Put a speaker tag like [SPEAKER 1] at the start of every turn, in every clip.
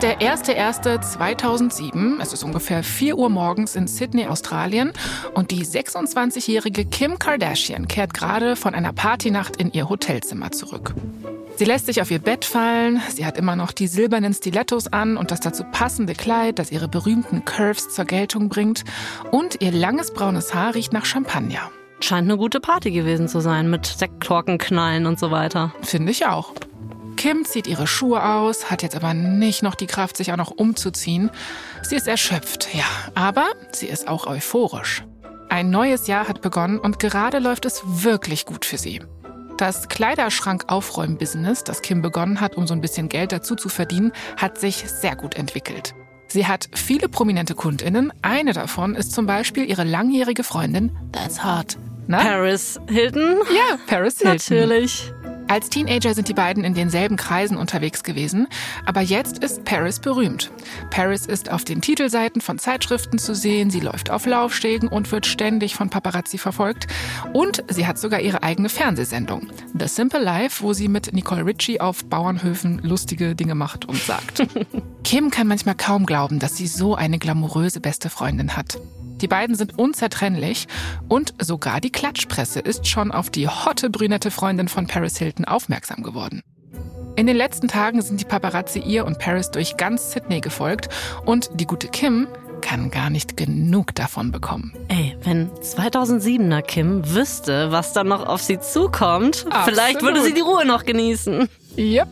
[SPEAKER 1] ist der 1.1.2007. Es ist ungefähr 4 Uhr morgens in Sydney, Australien. Und die 26-jährige Kim Kardashian kehrt gerade von einer Partynacht in ihr Hotelzimmer zurück. Sie lässt sich auf ihr Bett fallen, sie hat immer noch die silbernen Stilettos an und das dazu passende Kleid, das ihre berühmten Curves zur Geltung bringt. Und ihr langes braunes Haar riecht nach Champagner.
[SPEAKER 2] Scheint eine gute Party gewesen zu sein mit Sektkorkenknallen und so weiter.
[SPEAKER 1] Finde ich auch. Kim zieht ihre Schuhe aus, hat jetzt aber nicht noch die Kraft, sich auch noch umzuziehen. Sie ist erschöpft, ja, aber sie ist auch euphorisch. Ein neues Jahr hat begonnen und gerade läuft es wirklich gut für sie. Das Kleiderschrank-Aufräumen-Business, das Kim begonnen hat, um so ein bisschen Geld dazu zu verdienen, hat sich sehr gut entwickelt. Sie hat viele prominente KundInnen. Eine davon ist zum Beispiel ihre langjährige Freundin That's Hot.
[SPEAKER 2] Na? Paris Hilton?
[SPEAKER 1] Ja, Paris Hilton.
[SPEAKER 2] Natürlich.
[SPEAKER 1] Als Teenager sind die beiden in denselben Kreisen unterwegs gewesen, aber jetzt ist Paris berühmt. Paris ist auf den Titelseiten von Zeitschriften zu sehen, sie läuft auf Laufstegen und wird ständig von Paparazzi verfolgt und sie hat sogar ihre eigene Fernsehsendung, The Simple Life, wo sie mit Nicole Ritchie auf Bauernhöfen lustige Dinge macht und sagt. Kim kann manchmal kaum glauben, dass sie so eine glamouröse beste Freundin hat. Die beiden sind unzertrennlich und sogar die Klatschpresse ist schon auf die hotte brünette Freundin von Paris Hilton aufmerksam geworden. In den letzten Tagen sind die Paparazzi ihr und Paris durch ganz Sydney gefolgt und die gute Kim kann gar nicht genug davon bekommen.
[SPEAKER 2] Ey, wenn 2007er Kim wüsste, was dann noch auf sie zukommt, Absolut. vielleicht würde sie die Ruhe noch genießen.
[SPEAKER 1] Yep.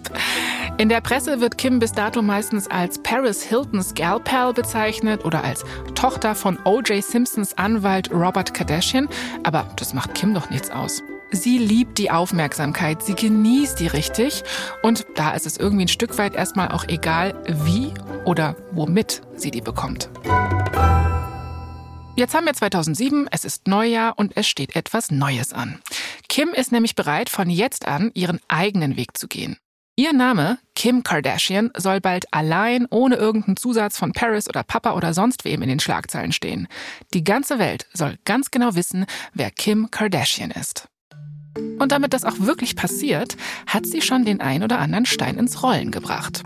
[SPEAKER 1] In der Presse wird Kim bis dato meistens als Paris Hiltons Gal Pal bezeichnet oder als Tochter von O.J. Simpsons Anwalt Robert Kardashian, aber das macht Kim doch nichts aus. Sie liebt die Aufmerksamkeit, sie genießt die richtig und da ist es irgendwie ein Stück weit erstmal auch egal, wie oder womit sie die bekommt. Jetzt haben wir 2007, es ist Neujahr und es steht etwas Neues an. Kim ist nämlich bereit, von jetzt an ihren eigenen Weg zu gehen. Ihr Name, Kim Kardashian, soll bald allein ohne irgendeinen Zusatz von Paris oder Papa oder sonst wem in den Schlagzeilen stehen. Die ganze Welt soll ganz genau wissen, wer Kim Kardashian ist. Und damit das auch wirklich passiert, hat sie schon den ein oder anderen Stein ins Rollen gebracht.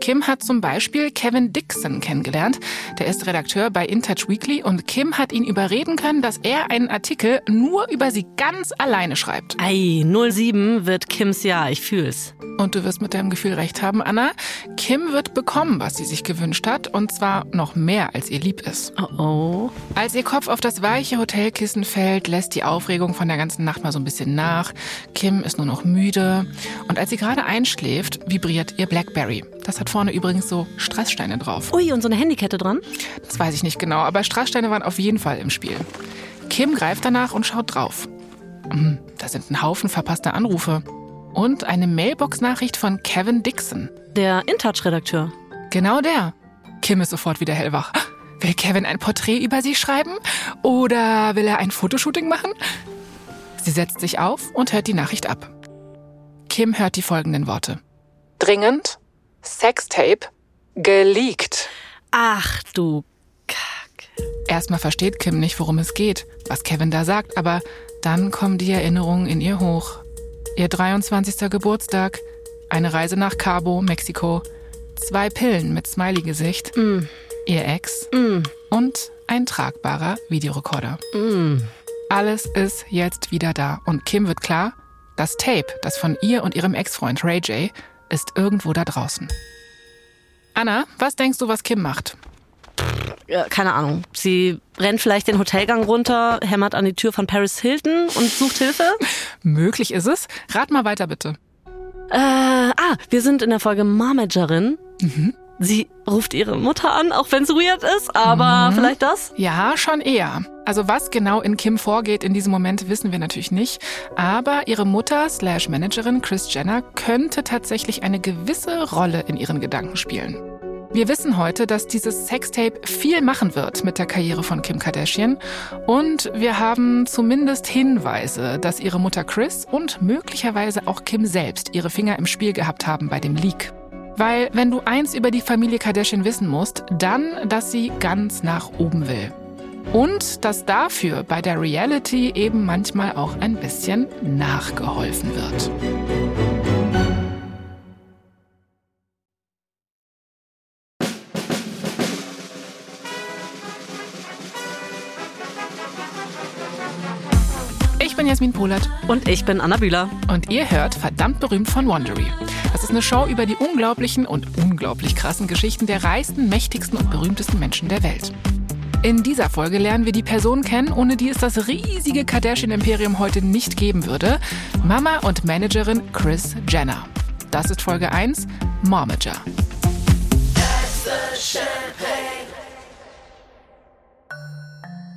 [SPEAKER 1] Kim hat zum Beispiel Kevin Dixon kennengelernt. Der ist Redakteur bei InTouch Weekly und Kim hat ihn überreden können, dass er einen Artikel nur über sie ganz alleine schreibt.
[SPEAKER 2] Ei, 07 wird Kims Jahr, ich fühl's.
[SPEAKER 1] Und du wirst mit deinem Gefühl recht haben, Anna. Kim wird bekommen, was sie sich gewünscht hat, und zwar noch mehr, als ihr lieb ist.
[SPEAKER 2] Oh oh.
[SPEAKER 1] Als ihr Kopf auf das weiche Hotelkissen fällt, lässt die Aufregung von der ganzen Nacht mal so ein bisschen nach. Kim ist nur noch müde. Und als sie gerade einschläft, vibriert ihr Blackberry. Das hat vorne übrigens so Strasssteine drauf.
[SPEAKER 2] Ui, und so eine Handykette dran?
[SPEAKER 1] Das weiß ich nicht genau, aber Strasssteine waren auf jeden Fall im Spiel. Kim greift danach und schaut drauf. Hm, da sind ein Haufen verpasster Anrufe und eine Mailbox-Nachricht von Kevin Dixon.
[SPEAKER 2] Der InTouch-Redakteur.
[SPEAKER 1] Genau der. Kim ist sofort wieder hellwach. Will Kevin ein Porträt über sie schreiben? Oder will er ein Fotoshooting machen? Sie setzt sich auf und hört die Nachricht ab. Kim hört die folgenden Worte. Dringend. Sextape. Geleakt.
[SPEAKER 2] Ach du Kack.
[SPEAKER 1] Erstmal versteht Kim nicht, worum es geht, was Kevin da sagt, aber dann kommen die Erinnerungen in ihr hoch. Ihr 23. Geburtstag, eine Reise nach Cabo, Mexiko, zwei Pillen mit Smiley-Gesicht, mm. ihr Ex mm. und ein tragbarer Videorekorder. Mm. Alles ist jetzt wieder da und Kim wird klar, das Tape, das von ihr und ihrem Ex-Freund Ray J, ist irgendwo da draußen. Anna, was denkst du, was Kim macht?
[SPEAKER 2] Keine Ahnung. Sie rennt vielleicht den Hotelgang runter, hämmert an die Tür von Paris Hilton und sucht Hilfe?
[SPEAKER 1] Möglich ist es. Rat mal weiter bitte.
[SPEAKER 2] Äh, ah, wir sind in der Folge Marmagerin. Mhm. Sie ruft ihre Mutter an, auch wenn es weird ist, aber mhm. vielleicht das?
[SPEAKER 1] Ja, schon eher. Also was genau in Kim vorgeht in diesem Moment, wissen wir natürlich nicht. Aber ihre Mutter slash Managerin Chris Jenner könnte tatsächlich eine gewisse Rolle in ihren Gedanken spielen. Wir wissen heute, dass dieses Sextape viel machen wird mit der Karriere von Kim Kardashian. Und wir haben zumindest Hinweise, dass ihre Mutter Chris und möglicherweise auch Kim selbst ihre Finger im Spiel gehabt haben bei dem Leak. Weil wenn du eins über die Familie Kardashian wissen musst, dann, dass sie ganz nach oben will. Und dass dafür bei der Reality eben manchmal auch ein bisschen nachgeholfen wird. Ich bin Jasmin Polat.
[SPEAKER 2] Und ich bin Anna Bühler.
[SPEAKER 1] Und ihr hört Verdammt berühmt von Wondery. Das ist eine Show über die unglaublichen und unglaublich krassen Geschichten der reichsten, mächtigsten und berühmtesten Menschen der Welt. In dieser Folge lernen wir die Person kennen, ohne die es das riesige Kardashian-Imperium heute nicht geben würde. Mama und Managerin Kris Jenner. Das ist Folge 1, Momager.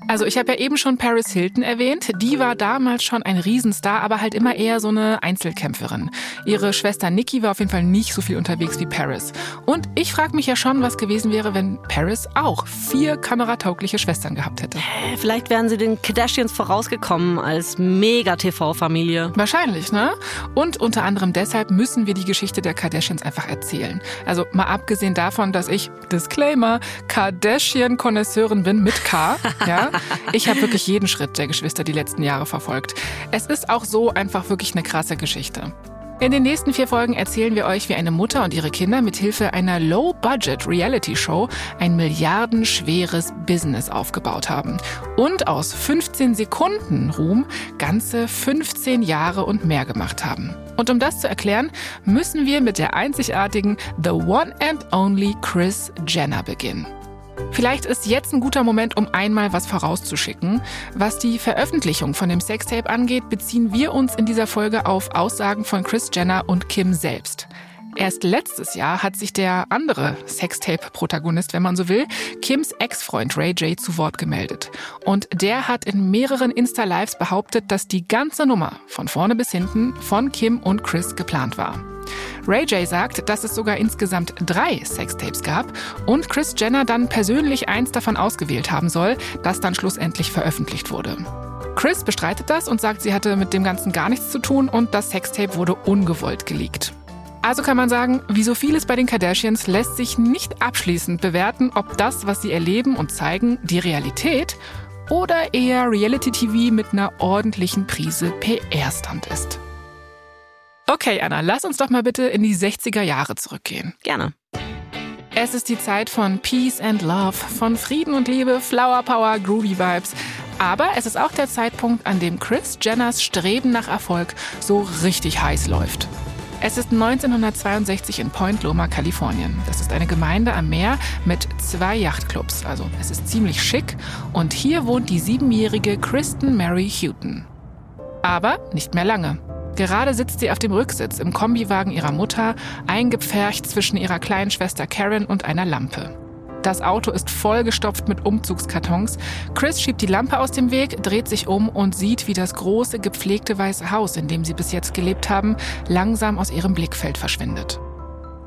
[SPEAKER 1] Also ich habe ja eben schon Paris Hilton erwähnt. Die war damals schon ein Riesenstar, aber halt immer eher so eine Einzelkämpferin. Ihre Schwester Nikki war auf jeden Fall nicht so viel unterwegs wie Paris. Und ich frage mich ja schon, was gewesen wäre, wenn Paris auch vier kamerataugliche Schwestern gehabt hätte.
[SPEAKER 2] Vielleicht wären sie den Kardashians vorausgekommen als Mega-TV-Familie.
[SPEAKER 1] Wahrscheinlich, ne? Und unter anderem deshalb müssen wir die Geschichte der Kardashians einfach erzählen. Also mal abgesehen davon, dass ich, Disclaimer, Kardashian-Konnoisseurin bin mit K, ja. Ich habe wirklich jeden Schritt der Geschwister die letzten Jahre verfolgt. Es ist auch so einfach wirklich eine krasse Geschichte. In den nächsten vier Folgen erzählen wir euch, wie eine Mutter und ihre Kinder mit Hilfe einer Low-Budget-Reality-Show ein milliardenschweres Business aufgebaut haben und aus 15 Sekunden Ruhm ganze 15 Jahre und mehr gemacht haben. Und um das zu erklären, müssen wir mit der einzigartigen The One and Only Chris Jenner beginnen. Vielleicht ist jetzt ein guter Moment, um einmal was vorauszuschicken. Was die Veröffentlichung von dem Sextape angeht, beziehen wir uns in dieser Folge auf Aussagen von Chris Jenner und Kim selbst. Erst letztes Jahr hat sich der andere Sextape-Protagonist, wenn man so will, Kims Ex-Freund Ray J zu Wort gemeldet. Und der hat in mehreren Insta-Lives behauptet, dass die ganze Nummer von vorne bis hinten von Kim und Chris geplant war. Ray J sagt, dass es sogar insgesamt drei Sextapes gab und Chris Jenner dann persönlich eins davon ausgewählt haben soll, das dann schlussendlich veröffentlicht wurde. Chris bestreitet das und sagt, sie hatte mit dem Ganzen gar nichts zu tun und das Sextape wurde ungewollt geleakt. Also kann man sagen, wie so vieles bei den Kardashians lässt sich nicht abschließend bewerten, ob das, was sie erleben und zeigen, die Realität oder eher Reality-TV mit einer ordentlichen Prise PR-Stand ist. Okay, Anna, lass uns doch mal bitte in die 60er Jahre zurückgehen.
[SPEAKER 2] Gerne.
[SPEAKER 1] Es ist die Zeit von Peace and Love, von Frieden und Liebe, Flower Power, Groovy Vibes. Aber es ist auch der Zeitpunkt, an dem Chris Jenners Streben nach Erfolg so richtig heiß läuft. Es ist 1962 in Point Loma, Kalifornien. Das ist eine Gemeinde am Meer mit zwei Yachtclubs. Also es ist ziemlich schick. Und hier wohnt die siebenjährige Kristen Mary Houghton. Aber nicht mehr lange. Gerade sitzt sie auf dem Rücksitz im Kombiwagen ihrer Mutter, eingepfercht zwischen ihrer kleinen Schwester Karen und einer Lampe. Das Auto ist vollgestopft mit Umzugskartons. Chris schiebt die Lampe aus dem Weg, dreht sich um und sieht, wie das große, gepflegte weiße Haus, in dem sie bis jetzt gelebt haben, langsam aus ihrem Blickfeld verschwindet.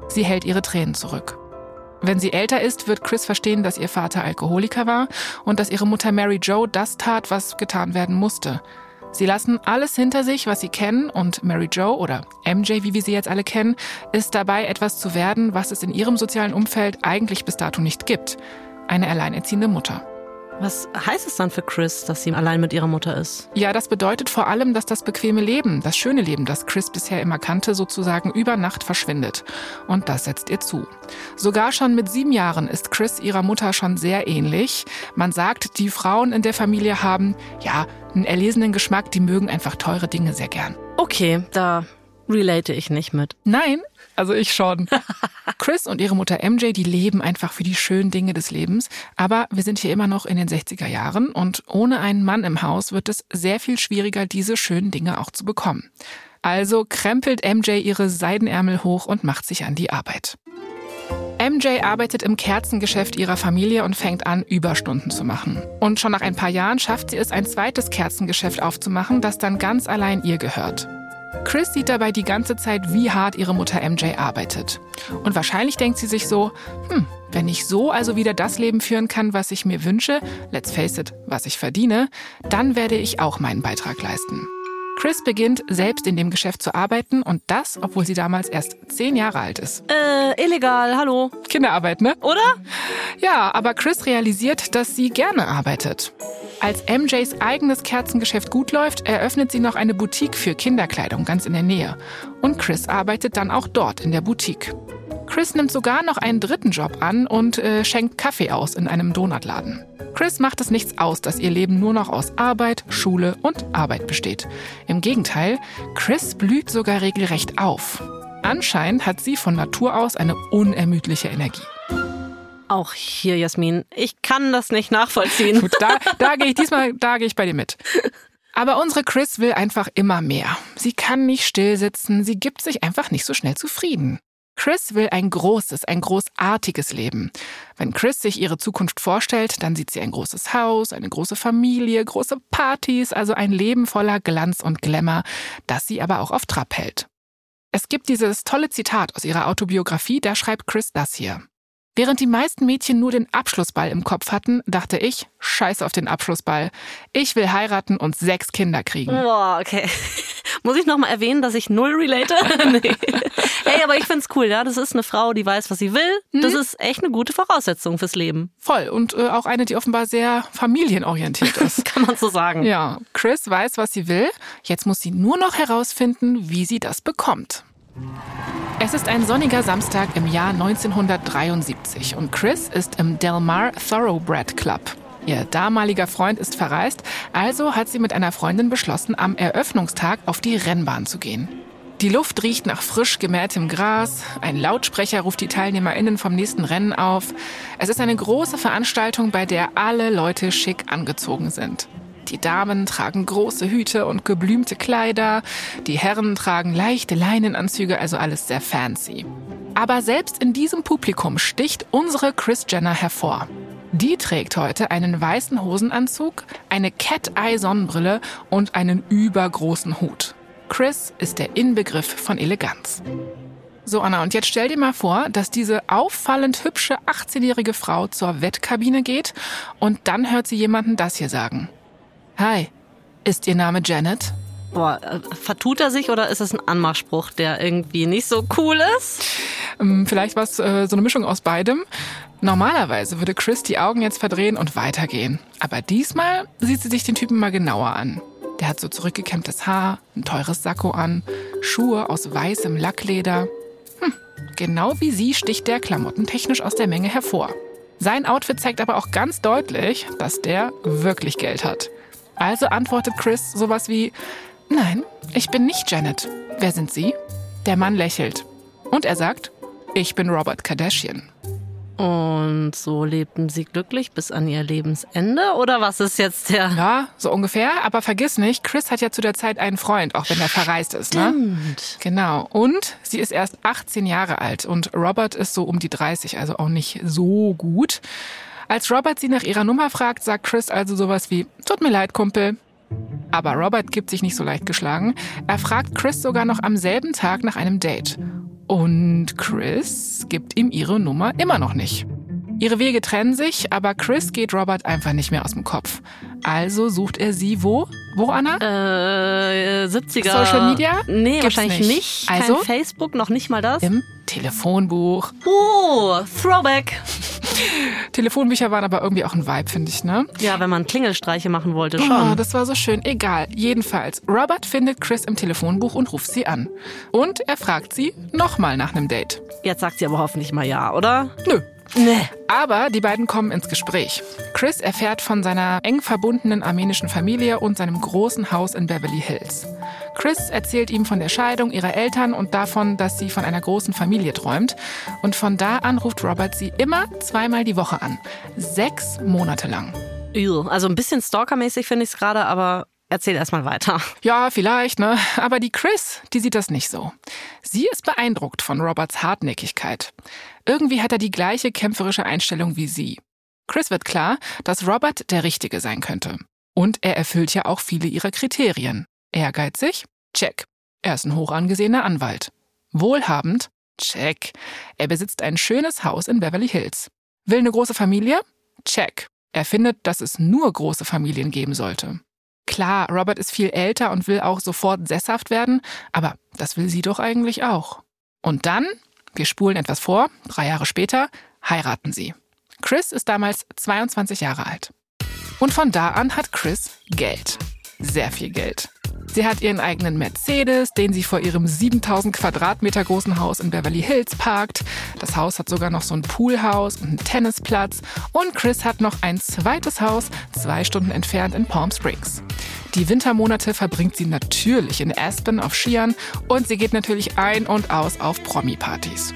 [SPEAKER 1] Sie hält ihre Tränen zurück. Wenn sie älter ist, wird Chris verstehen, dass ihr Vater Alkoholiker war und dass ihre Mutter Mary Jo das tat, was getan werden musste. Sie lassen alles hinter sich, was sie kennen, und Mary Jo oder MJ, wie wir sie jetzt alle kennen, ist dabei, etwas zu werden, was es in ihrem sozialen Umfeld eigentlich bis dato nicht gibt. Eine alleinerziehende Mutter.
[SPEAKER 2] Was heißt es dann für Chris, dass sie allein mit ihrer Mutter ist?
[SPEAKER 1] Ja, das bedeutet vor allem, dass das bequeme Leben, das schöne Leben, das Chris bisher immer kannte, sozusagen über Nacht verschwindet. Und das setzt ihr zu. Sogar schon mit sieben Jahren ist Chris ihrer Mutter schon sehr ähnlich. Man sagt, die Frauen in der Familie haben, ja, einen erlesenen Geschmack, die mögen einfach teure Dinge sehr gern.
[SPEAKER 2] Okay, da relate ich nicht mit.
[SPEAKER 1] Nein, also ich schon. Chris und ihre Mutter MJ, die leben einfach für die schönen Dinge des Lebens. Aber wir sind hier immer noch in den 60er Jahren und ohne einen Mann im Haus wird es sehr viel schwieriger, diese schönen Dinge auch zu bekommen. Also krempelt MJ ihre Seidenärmel hoch und macht sich an die Arbeit. MJ arbeitet im Kerzengeschäft ihrer Familie und fängt an, Überstunden zu machen. Und schon nach ein paar Jahren schafft sie es, ein zweites Kerzengeschäft aufzumachen, das dann ganz allein ihr gehört. Chris sieht dabei die ganze Zeit, wie hart ihre Mutter MJ arbeitet. Und wahrscheinlich denkt sie sich so, hm, wenn ich so also wieder das Leben führen kann, was ich mir wünsche, let's face it, was ich verdiene, dann werde ich auch meinen Beitrag leisten. Chris beginnt selbst in dem Geschäft zu arbeiten und das, obwohl sie damals erst zehn Jahre alt ist.
[SPEAKER 2] Äh, illegal, hallo.
[SPEAKER 1] Kinderarbeit, ne?
[SPEAKER 2] Oder?
[SPEAKER 1] Ja, aber Chris realisiert, dass sie gerne arbeitet. Als MJs eigenes Kerzengeschäft gut läuft, eröffnet sie noch eine Boutique für Kinderkleidung ganz in der Nähe. Und Chris arbeitet dann auch dort in der Boutique. Chris nimmt sogar noch einen dritten Job an und äh, schenkt Kaffee aus in einem Donutladen. Chris macht es nichts aus, dass ihr Leben nur noch aus Arbeit, Schule und Arbeit besteht. Im Gegenteil, Chris blüht sogar regelrecht auf. Anscheinend hat sie von Natur aus eine unermüdliche Energie.
[SPEAKER 2] Auch hier, Jasmin, ich kann das nicht nachvollziehen.
[SPEAKER 1] Gut, da, da gehe ich diesmal, da gehe ich bei dir mit. Aber unsere Chris will einfach immer mehr. Sie kann nicht still sitzen, sie gibt sich einfach nicht so schnell zufrieden. Chris will ein großes, ein großartiges Leben. Wenn Chris sich ihre Zukunft vorstellt, dann sieht sie ein großes Haus, eine große Familie, große Partys, also ein Leben voller Glanz und Glamour, das sie aber auch auf Trab hält. Es gibt dieses tolle Zitat aus ihrer Autobiografie, da schreibt Chris das hier. Während die meisten Mädchen nur den Abschlussball im Kopf hatten, dachte ich, scheiß auf den Abschlussball. Ich will heiraten und sechs Kinder kriegen.
[SPEAKER 2] Boah, okay. Muss ich nochmal erwähnen, dass ich null relate? nee. Hey, aber ich find's cool, ja. Das ist eine Frau, die weiß, was sie will. Das mhm. ist echt eine gute Voraussetzung fürs Leben.
[SPEAKER 1] Voll. Und äh, auch eine, die offenbar sehr familienorientiert ist.
[SPEAKER 2] Kann man so sagen.
[SPEAKER 1] Ja. Chris weiß, was sie will. Jetzt muss sie nur noch herausfinden, wie sie das bekommt. Es ist ein sonniger Samstag im Jahr 1973 und Chris ist im Del Mar Thoroughbred Club. Ihr damaliger Freund ist verreist, also hat sie mit einer Freundin beschlossen, am Eröffnungstag auf die Rennbahn zu gehen. Die Luft riecht nach frisch gemähtem Gras, ein Lautsprecher ruft die TeilnehmerInnen vom nächsten Rennen auf. Es ist eine große Veranstaltung, bei der alle Leute schick angezogen sind. Die Damen tragen große Hüte und geblümte Kleider, die Herren tragen leichte Leinenanzüge, also alles sehr fancy. Aber selbst in diesem Publikum sticht unsere Chris Jenner hervor. Die trägt heute einen weißen Hosenanzug, eine Cat-Eye-Sonnenbrille und einen übergroßen Hut. Chris ist der Inbegriff von Eleganz. So, Anna, und jetzt stell dir mal vor, dass diese auffallend hübsche 18-jährige Frau zur Wettkabine geht und dann hört sie jemanden das hier sagen. Hi, ist Ihr Name Janet?
[SPEAKER 2] Boah, äh, vertut er sich oder ist es ein Anmachspruch, der irgendwie nicht so cool ist?
[SPEAKER 1] Ähm, vielleicht war es äh, so eine Mischung aus beidem. Normalerweise würde Chris die Augen jetzt verdrehen und weitergehen. Aber diesmal sieht sie sich den Typen mal genauer an. Der hat so zurückgekämmtes Haar, ein teures Sakko an, Schuhe aus weißem Lackleder. Hm, genau wie sie sticht der klamottentechnisch aus der Menge hervor. Sein Outfit zeigt aber auch ganz deutlich, dass der wirklich Geld hat. Also antwortet Chris sowas wie, nein, ich bin nicht Janet. Wer sind Sie? Der Mann lächelt. Und er sagt, ich bin Robert Kardashian.
[SPEAKER 2] Und so lebten sie glücklich bis an ihr Lebensende? Oder was ist jetzt der?
[SPEAKER 1] Ja, so ungefähr. Aber vergiss nicht, Chris hat ja zu der Zeit einen Freund, auch wenn er verreist ist.
[SPEAKER 2] Ne? Stimmt.
[SPEAKER 1] Genau. Und sie ist erst 18 Jahre alt und Robert ist so um die 30, also auch nicht so gut. Als Robert sie nach ihrer Nummer fragt, sagt Chris also sowas wie, tut mir leid, Kumpel. Aber Robert gibt sich nicht so leicht geschlagen. Er fragt Chris sogar noch am selben Tag nach einem Date. Und Chris gibt ihm ihre Nummer immer noch nicht. Ihre Wege trennen sich, aber Chris geht Robert einfach nicht mehr aus dem Kopf. Also sucht er sie wo? Wo, Anna?
[SPEAKER 2] Äh, 70er.
[SPEAKER 1] Social Media?
[SPEAKER 2] Nee, Gibt's wahrscheinlich nicht. nicht. Kein
[SPEAKER 1] also?
[SPEAKER 2] Facebook, noch nicht mal das.
[SPEAKER 1] Im Telefonbuch.
[SPEAKER 2] Oh, Throwback.
[SPEAKER 1] Telefonbücher waren aber irgendwie auch ein Vibe, finde ich, ne?
[SPEAKER 2] Ja, wenn man Klingelstreiche machen wollte,
[SPEAKER 1] schon.
[SPEAKER 2] Oh,
[SPEAKER 1] das war so schön. Egal. Jedenfalls, Robert findet Chris im Telefonbuch und ruft sie an. Und er fragt sie nochmal nach einem Date.
[SPEAKER 2] Jetzt sagt sie aber hoffentlich mal ja, oder?
[SPEAKER 1] Nö.
[SPEAKER 2] Nee.
[SPEAKER 1] Aber die beiden kommen ins Gespräch. Chris erfährt von seiner eng verbundenen armenischen Familie und seinem großen Haus in Beverly Hills. Chris erzählt ihm von der Scheidung ihrer Eltern und davon, dass sie von einer großen Familie träumt. Und von da an ruft Robert sie immer zweimal die Woche an. Sechs Monate lang.
[SPEAKER 2] Also ein bisschen stalkermäßig finde ich es gerade, aber Erzähl erstmal weiter.
[SPEAKER 1] Ja, vielleicht, ne? Aber die Chris, die sieht das nicht so. Sie ist beeindruckt von Roberts Hartnäckigkeit. Irgendwie hat er die gleiche kämpferische Einstellung wie sie. Chris wird klar, dass Robert der Richtige sein könnte. Und er erfüllt ja auch viele ihrer Kriterien. Ehrgeizig? Check. Er ist ein hoch angesehener Anwalt. Wohlhabend? Check. Er besitzt ein schönes Haus in Beverly Hills. Will eine große Familie? Check. Er findet, dass es nur große Familien geben sollte. Klar, Robert ist viel älter und will auch sofort sesshaft werden, aber das will sie doch eigentlich auch. Und dann, wir spulen etwas vor, drei Jahre später, heiraten sie. Chris ist damals 22 Jahre alt. Und von da an hat Chris Geld. Sehr viel Geld. Sie hat ihren eigenen Mercedes, den sie vor ihrem 7000 Quadratmeter großen Haus in Beverly Hills parkt. Das Haus hat sogar noch so ein Poolhaus und einen Tennisplatz. Und Chris hat noch ein zweites Haus, zwei Stunden entfernt in Palm Springs. Die Wintermonate verbringt sie natürlich in Aspen auf Skiern und sie geht natürlich ein und aus auf Promi-Partys.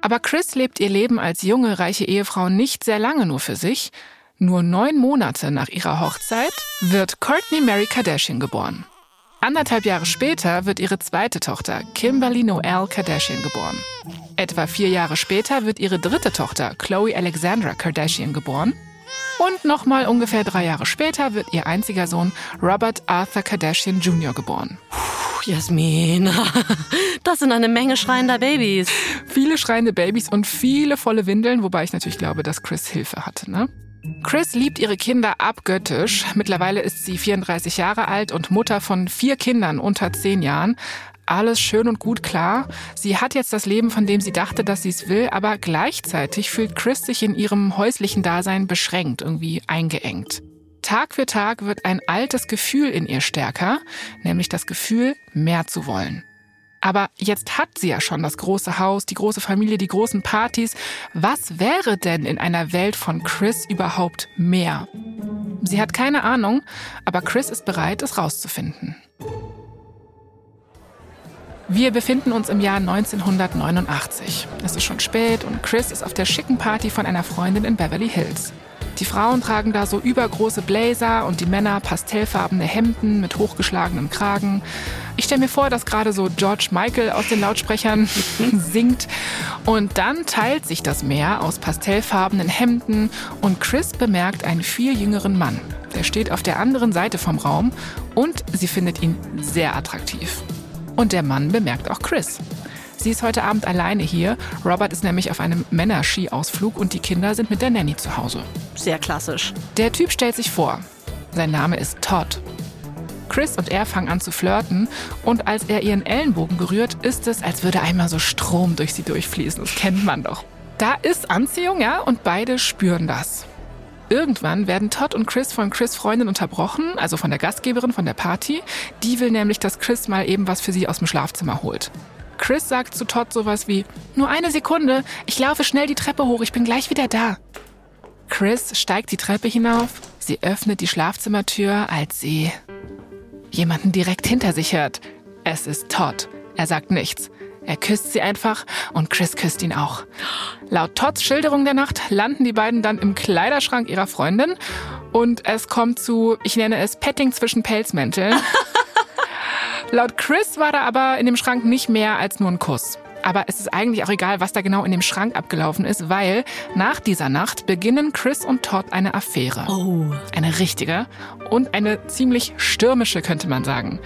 [SPEAKER 1] Aber Chris lebt ihr Leben als junge, reiche Ehefrau nicht sehr lange nur für sich. Nur neun Monate nach ihrer Hochzeit wird Courtney Mary Kardashian geboren. Anderthalb Jahre später wird ihre zweite Tochter, Kimberly Noel Kardashian, geboren. Etwa vier Jahre später wird ihre dritte Tochter, Chloe Alexandra Kardashian, geboren. Und nochmal ungefähr drei Jahre später wird ihr einziger Sohn, Robert Arthur Kardashian Jr., geboren.
[SPEAKER 2] Puh, Jasmin, das sind eine Menge schreiender Babys.
[SPEAKER 1] Viele schreiende Babys und viele volle Windeln, wobei ich natürlich glaube, dass Chris Hilfe hatte, ne? Chris liebt ihre Kinder abgöttisch. Mittlerweile ist sie 34 Jahre alt und Mutter von vier Kindern unter zehn Jahren. Alles schön und gut klar. Sie hat jetzt das Leben, von dem sie dachte, dass sie es will, aber gleichzeitig fühlt Chris sich in ihrem häuslichen Dasein beschränkt, irgendwie eingeengt. Tag für Tag wird ein altes Gefühl in ihr stärker, nämlich das Gefühl, mehr zu wollen. Aber jetzt hat sie ja schon das große Haus, die große Familie, die großen Partys. Was wäre denn in einer Welt von Chris überhaupt mehr? Sie hat keine Ahnung, aber Chris ist bereit, es rauszufinden. Wir befinden uns im Jahr 1989. Es ist schon spät und Chris ist auf der schicken Party von einer Freundin in Beverly Hills. Die Frauen tragen da so übergroße Blazer und die Männer pastellfarbene Hemden mit hochgeschlagenem Kragen. Ich stelle mir vor, dass gerade so George Michael aus den Lautsprechern singt. Und dann teilt sich das Meer aus pastellfarbenen Hemden und Chris bemerkt einen viel jüngeren Mann. Der steht auf der anderen Seite vom Raum und sie findet ihn sehr attraktiv. Und der Mann bemerkt auch Chris. Sie ist heute Abend alleine hier. Robert ist nämlich auf einem Männerski-Ausflug und die Kinder sind mit der Nanny zu Hause.
[SPEAKER 2] Sehr klassisch.
[SPEAKER 1] Der Typ stellt sich vor. Sein Name ist Todd. Chris und er fangen an zu flirten und als er ihren Ellenbogen berührt, ist es, als würde einmal so Strom durch sie durchfließen. Das kennt man doch. Da ist Anziehung, ja, und beide spüren das. Irgendwann werden Todd und Chris von Chris Freundin unterbrochen, also von der Gastgeberin von der Party. Die will nämlich, dass Chris mal eben was für sie aus dem Schlafzimmer holt. Chris sagt zu Todd sowas wie, nur eine Sekunde, ich laufe schnell die Treppe hoch, ich bin gleich wieder da. Chris steigt die Treppe hinauf, sie öffnet die Schlafzimmertür, als sie jemanden direkt hinter sich hört. Es ist Todd. Er sagt nichts. Er küsst sie einfach und Chris küsst ihn auch. Laut Todds Schilderung der Nacht landen die beiden dann im Kleiderschrank ihrer Freundin und es kommt zu, ich nenne es Petting zwischen Pelzmänteln. Laut Chris war da aber in dem Schrank nicht mehr als nur ein Kuss. Aber es ist eigentlich auch egal, was da genau in dem Schrank abgelaufen ist, weil nach dieser Nacht beginnen Chris und Todd eine Affäre.
[SPEAKER 2] Oh.
[SPEAKER 1] Eine richtige und eine ziemlich stürmische, könnte man sagen.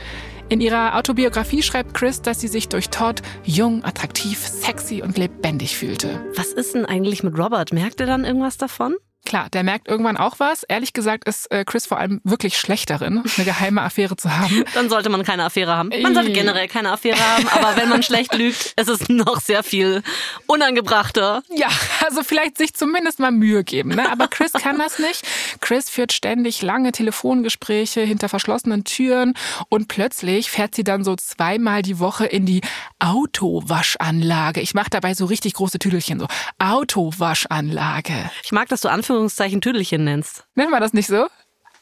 [SPEAKER 1] In ihrer Autobiografie schreibt Chris, dass sie sich durch Todd jung, attraktiv, sexy und lebendig fühlte.
[SPEAKER 2] Was ist denn eigentlich mit Robert? Merkt er dann irgendwas davon?
[SPEAKER 1] Klar, der merkt irgendwann auch was. Ehrlich gesagt ist äh, Chris vor allem wirklich schlecht darin, eine geheime Affäre zu haben.
[SPEAKER 2] Dann sollte man keine Affäre haben. Man sollte generell keine Affäre haben, aber wenn man schlecht lügt, ist es noch sehr viel unangebrachter.
[SPEAKER 1] Ja, also vielleicht sich zumindest mal Mühe geben. Ne? Aber Chris kann das nicht. Chris führt ständig lange Telefongespräche hinter verschlossenen Türen und plötzlich fährt sie dann so zweimal die Woche in die Autowaschanlage. Ich mache dabei so richtig große Tüdelchen, so Autowaschanlage.
[SPEAKER 2] Ich mag, dass du Anführungszeichen Tüdelchen nennst.
[SPEAKER 1] Nennen wir das nicht so?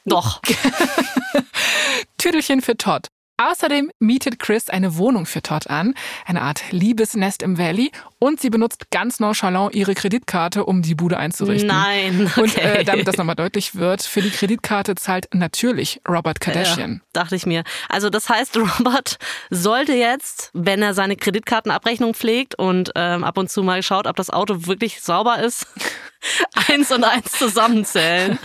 [SPEAKER 2] Doch.
[SPEAKER 1] Tüdelchen für Todd. Außerdem mietet Chris eine Wohnung für Todd an, eine Art Liebesnest im Valley, und sie benutzt ganz nonchalant ihre Kreditkarte, um die Bude einzurichten.
[SPEAKER 2] Nein. Okay.
[SPEAKER 1] Und äh, damit das nochmal deutlich wird, für die Kreditkarte zahlt natürlich Robert Kardashian.
[SPEAKER 2] Ja, dachte ich mir. Also das heißt, Robert sollte jetzt, wenn er seine Kreditkartenabrechnung pflegt und ähm, ab und zu mal schaut, ob das Auto wirklich sauber ist, eins und eins zusammenzählen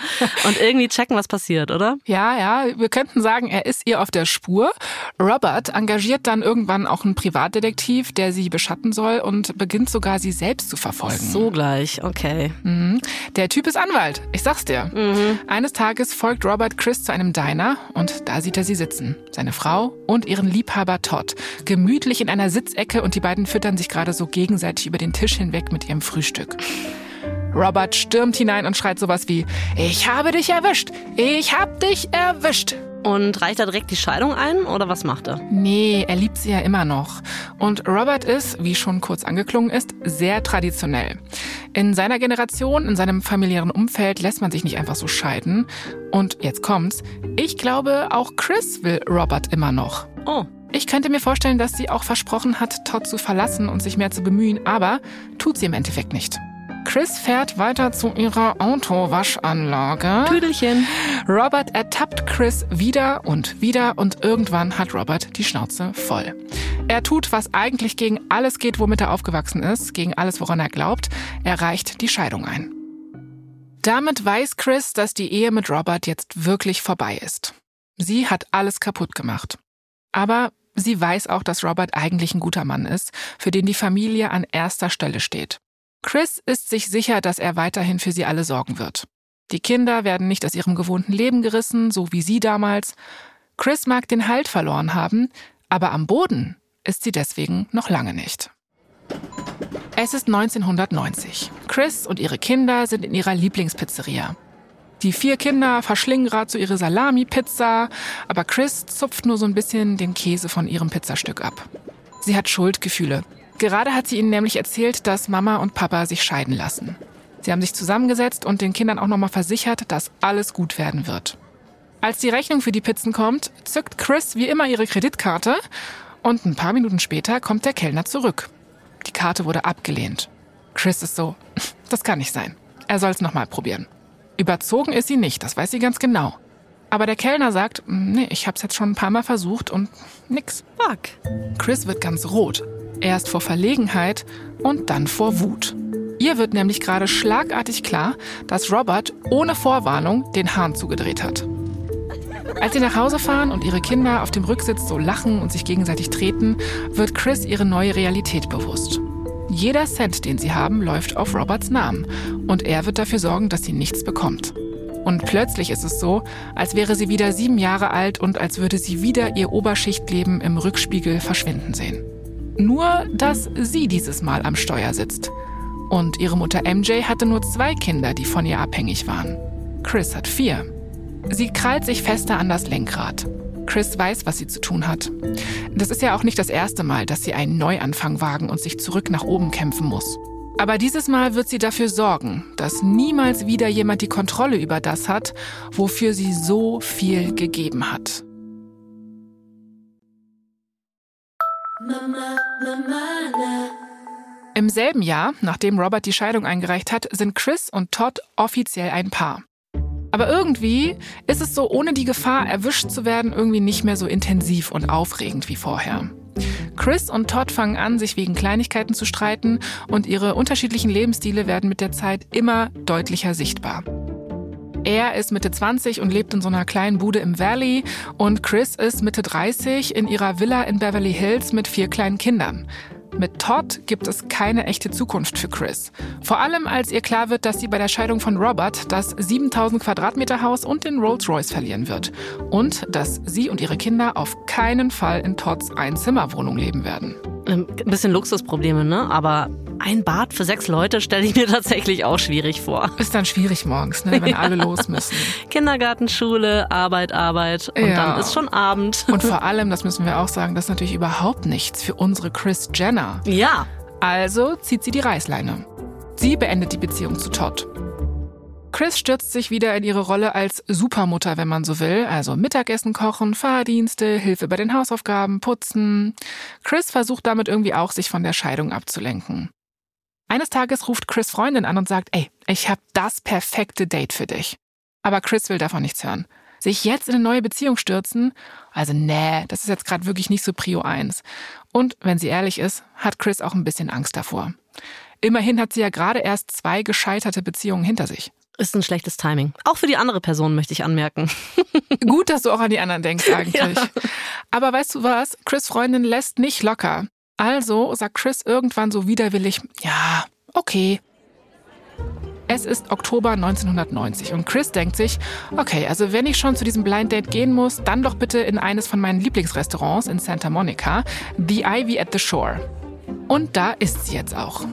[SPEAKER 2] und irgendwie checken, was passiert, oder?
[SPEAKER 1] Ja, ja, wir könnten sagen, er ist ihr auf der Spur. Robert engagiert dann irgendwann auch einen Privatdetektiv, der sie beschatten soll und beginnt sogar, sie selbst zu verfolgen.
[SPEAKER 2] So gleich, okay.
[SPEAKER 1] Mhm. Der Typ ist Anwalt, ich sag's dir.
[SPEAKER 2] Mhm.
[SPEAKER 1] Eines Tages folgt Robert Chris zu einem Diner und da sieht er sie sitzen. Seine Frau und ihren Liebhaber Todd. Gemütlich in einer Sitzecke und die beiden füttern sich gerade so gegenseitig über den Tisch hinweg mit ihrem Frühstück. Robert stürmt hinein und schreit sowas wie, ich habe dich erwischt, ich hab dich erwischt.
[SPEAKER 2] Und reicht er direkt die Scheidung ein oder was macht er?
[SPEAKER 1] Nee, er liebt sie ja immer noch. Und Robert ist, wie schon kurz angeklungen ist, sehr traditionell. In seiner Generation, in seinem familiären Umfeld lässt man sich nicht einfach so scheiden. Und jetzt kommt's. Ich glaube, auch Chris will Robert immer noch.
[SPEAKER 2] Oh.
[SPEAKER 1] Ich könnte mir vorstellen, dass sie auch versprochen hat, Todd zu verlassen und sich mehr zu bemühen, aber tut sie im Endeffekt nicht. Chris fährt weiter zu ihrer Autowaschanlage.
[SPEAKER 2] Tüdelchen.
[SPEAKER 1] Robert ertappt Chris wieder und wieder und irgendwann hat Robert die Schnauze voll. Er tut, was eigentlich gegen alles geht, womit er aufgewachsen ist, gegen alles, woran er glaubt. Er reicht die Scheidung ein. Damit weiß Chris, dass die Ehe mit Robert jetzt wirklich vorbei ist. Sie hat alles kaputt gemacht. Aber sie weiß auch, dass Robert eigentlich ein guter Mann ist, für den die Familie an erster Stelle steht. Chris ist sich sicher, dass er weiterhin für sie alle sorgen wird. Die Kinder werden nicht aus ihrem gewohnten Leben gerissen, so wie sie damals. Chris mag den Halt verloren haben, aber am Boden ist sie deswegen noch lange nicht. Es ist 1990. Chris und ihre Kinder sind in ihrer Lieblingspizzeria. Die vier Kinder verschlingen gerade so ihre Salami-Pizza, aber Chris zupft nur so ein bisschen den Käse von ihrem Pizzastück ab. Sie hat Schuldgefühle. Gerade hat sie ihnen nämlich erzählt, dass Mama und Papa sich scheiden lassen. Sie haben sich zusammengesetzt und den Kindern auch nochmal versichert, dass alles gut werden wird. Als die Rechnung für die Pizzen kommt, zückt Chris wie immer ihre Kreditkarte und ein paar Minuten später kommt der Kellner zurück. Die Karte wurde abgelehnt. Chris ist so, das kann nicht sein. Er soll es nochmal probieren. Überzogen ist sie nicht, das weiß sie ganz genau. Aber der Kellner sagt, nee, ich hab's jetzt schon ein paar Mal versucht und nix.
[SPEAKER 2] Fuck.
[SPEAKER 1] Chris wird ganz rot. Erst vor Verlegenheit und dann vor Wut. Ihr wird nämlich gerade schlagartig klar, dass Robert ohne Vorwarnung den Hahn zugedreht hat. Als sie nach Hause fahren und ihre Kinder auf dem Rücksitz so lachen und sich gegenseitig treten, wird Chris ihre neue Realität bewusst. Jeder Cent, den sie haben, läuft auf Roberts Namen und er wird dafür sorgen, dass sie nichts bekommt. Und plötzlich ist es so, als wäre sie wieder sieben Jahre alt und als würde sie wieder ihr Oberschichtleben im Rückspiegel verschwinden sehen. Nur, dass sie dieses Mal am Steuer sitzt. Und ihre Mutter MJ hatte nur zwei Kinder, die von ihr abhängig waren. Chris hat vier. Sie krallt sich fester an das Lenkrad. Chris weiß, was sie zu tun hat. Das ist ja auch nicht das erste Mal, dass sie einen Neuanfang wagen und sich zurück nach oben kämpfen muss. Aber dieses Mal wird sie dafür sorgen, dass niemals wieder jemand die Kontrolle über das hat, wofür sie so viel gegeben hat. Im selben Jahr, nachdem Robert die Scheidung eingereicht hat, sind Chris und Todd offiziell ein Paar. Aber irgendwie ist es so, ohne die Gefahr erwischt zu werden, irgendwie nicht mehr so intensiv und aufregend wie vorher. Chris und Todd fangen an, sich wegen Kleinigkeiten zu streiten und ihre unterschiedlichen Lebensstile werden mit der Zeit immer deutlicher sichtbar. Er ist Mitte 20 und lebt in so einer kleinen Bude im Valley und Chris ist Mitte 30 in ihrer Villa in Beverly Hills mit vier kleinen Kindern. Mit Todd gibt es keine echte Zukunft für Chris. Vor allem, als ihr klar wird, dass sie bei der Scheidung von Robert das 7000 Quadratmeter Haus und den Rolls-Royce verlieren wird. Und dass sie und ihre Kinder auf keinen Fall in Todds Einzimmerwohnung leben werden.
[SPEAKER 2] Ein bisschen Luxusprobleme, ne? Aber ein Bad für sechs Leute stelle ich mir tatsächlich auch schwierig vor.
[SPEAKER 1] Ist dann schwierig morgens, ne, wenn ja. alle los müssen.
[SPEAKER 2] Kindergarten, Schule, Arbeit, Arbeit und ja. dann ist schon Abend.
[SPEAKER 1] Und vor allem, das müssen wir auch sagen, das ist natürlich überhaupt nichts für unsere Chris Jenner.
[SPEAKER 2] Ja.
[SPEAKER 1] Also zieht sie die Reißleine. Sie beendet die Beziehung zu Todd. Chris stürzt sich wieder in ihre Rolle als Supermutter, wenn man so will. Also Mittagessen kochen, Fahrdienste, Hilfe bei den Hausaufgaben, putzen. Chris versucht damit irgendwie auch, sich von der Scheidung abzulenken. Eines Tages ruft Chris Freundin an und sagt, ey, ich habe das perfekte Date für dich. Aber Chris will davon nichts hören. Sich jetzt in eine neue Beziehung stürzen? Also nee, das ist jetzt gerade wirklich nicht so Prio 1. Und wenn sie ehrlich ist, hat Chris auch ein bisschen Angst davor. Immerhin hat sie ja gerade erst zwei gescheiterte Beziehungen hinter sich.
[SPEAKER 2] Ist ein schlechtes Timing. Auch für die andere Person möchte ich anmerken.
[SPEAKER 1] Gut, dass du auch an die anderen denkst eigentlich. Ja. Aber weißt du was? Chris Freundin lässt nicht locker. Also sagt Chris irgendwann so widerwillig, ja, okay. Es ist Oktober 1990 und Chris denkt sich, okay, also wenn ich schon zu diesem Blind Date gehen muss, dann doch bitte in eines von meinen Lieblingsrestaurants in Santa Monica, The Ivy at the Shore. Und da ist sie jetzt auch.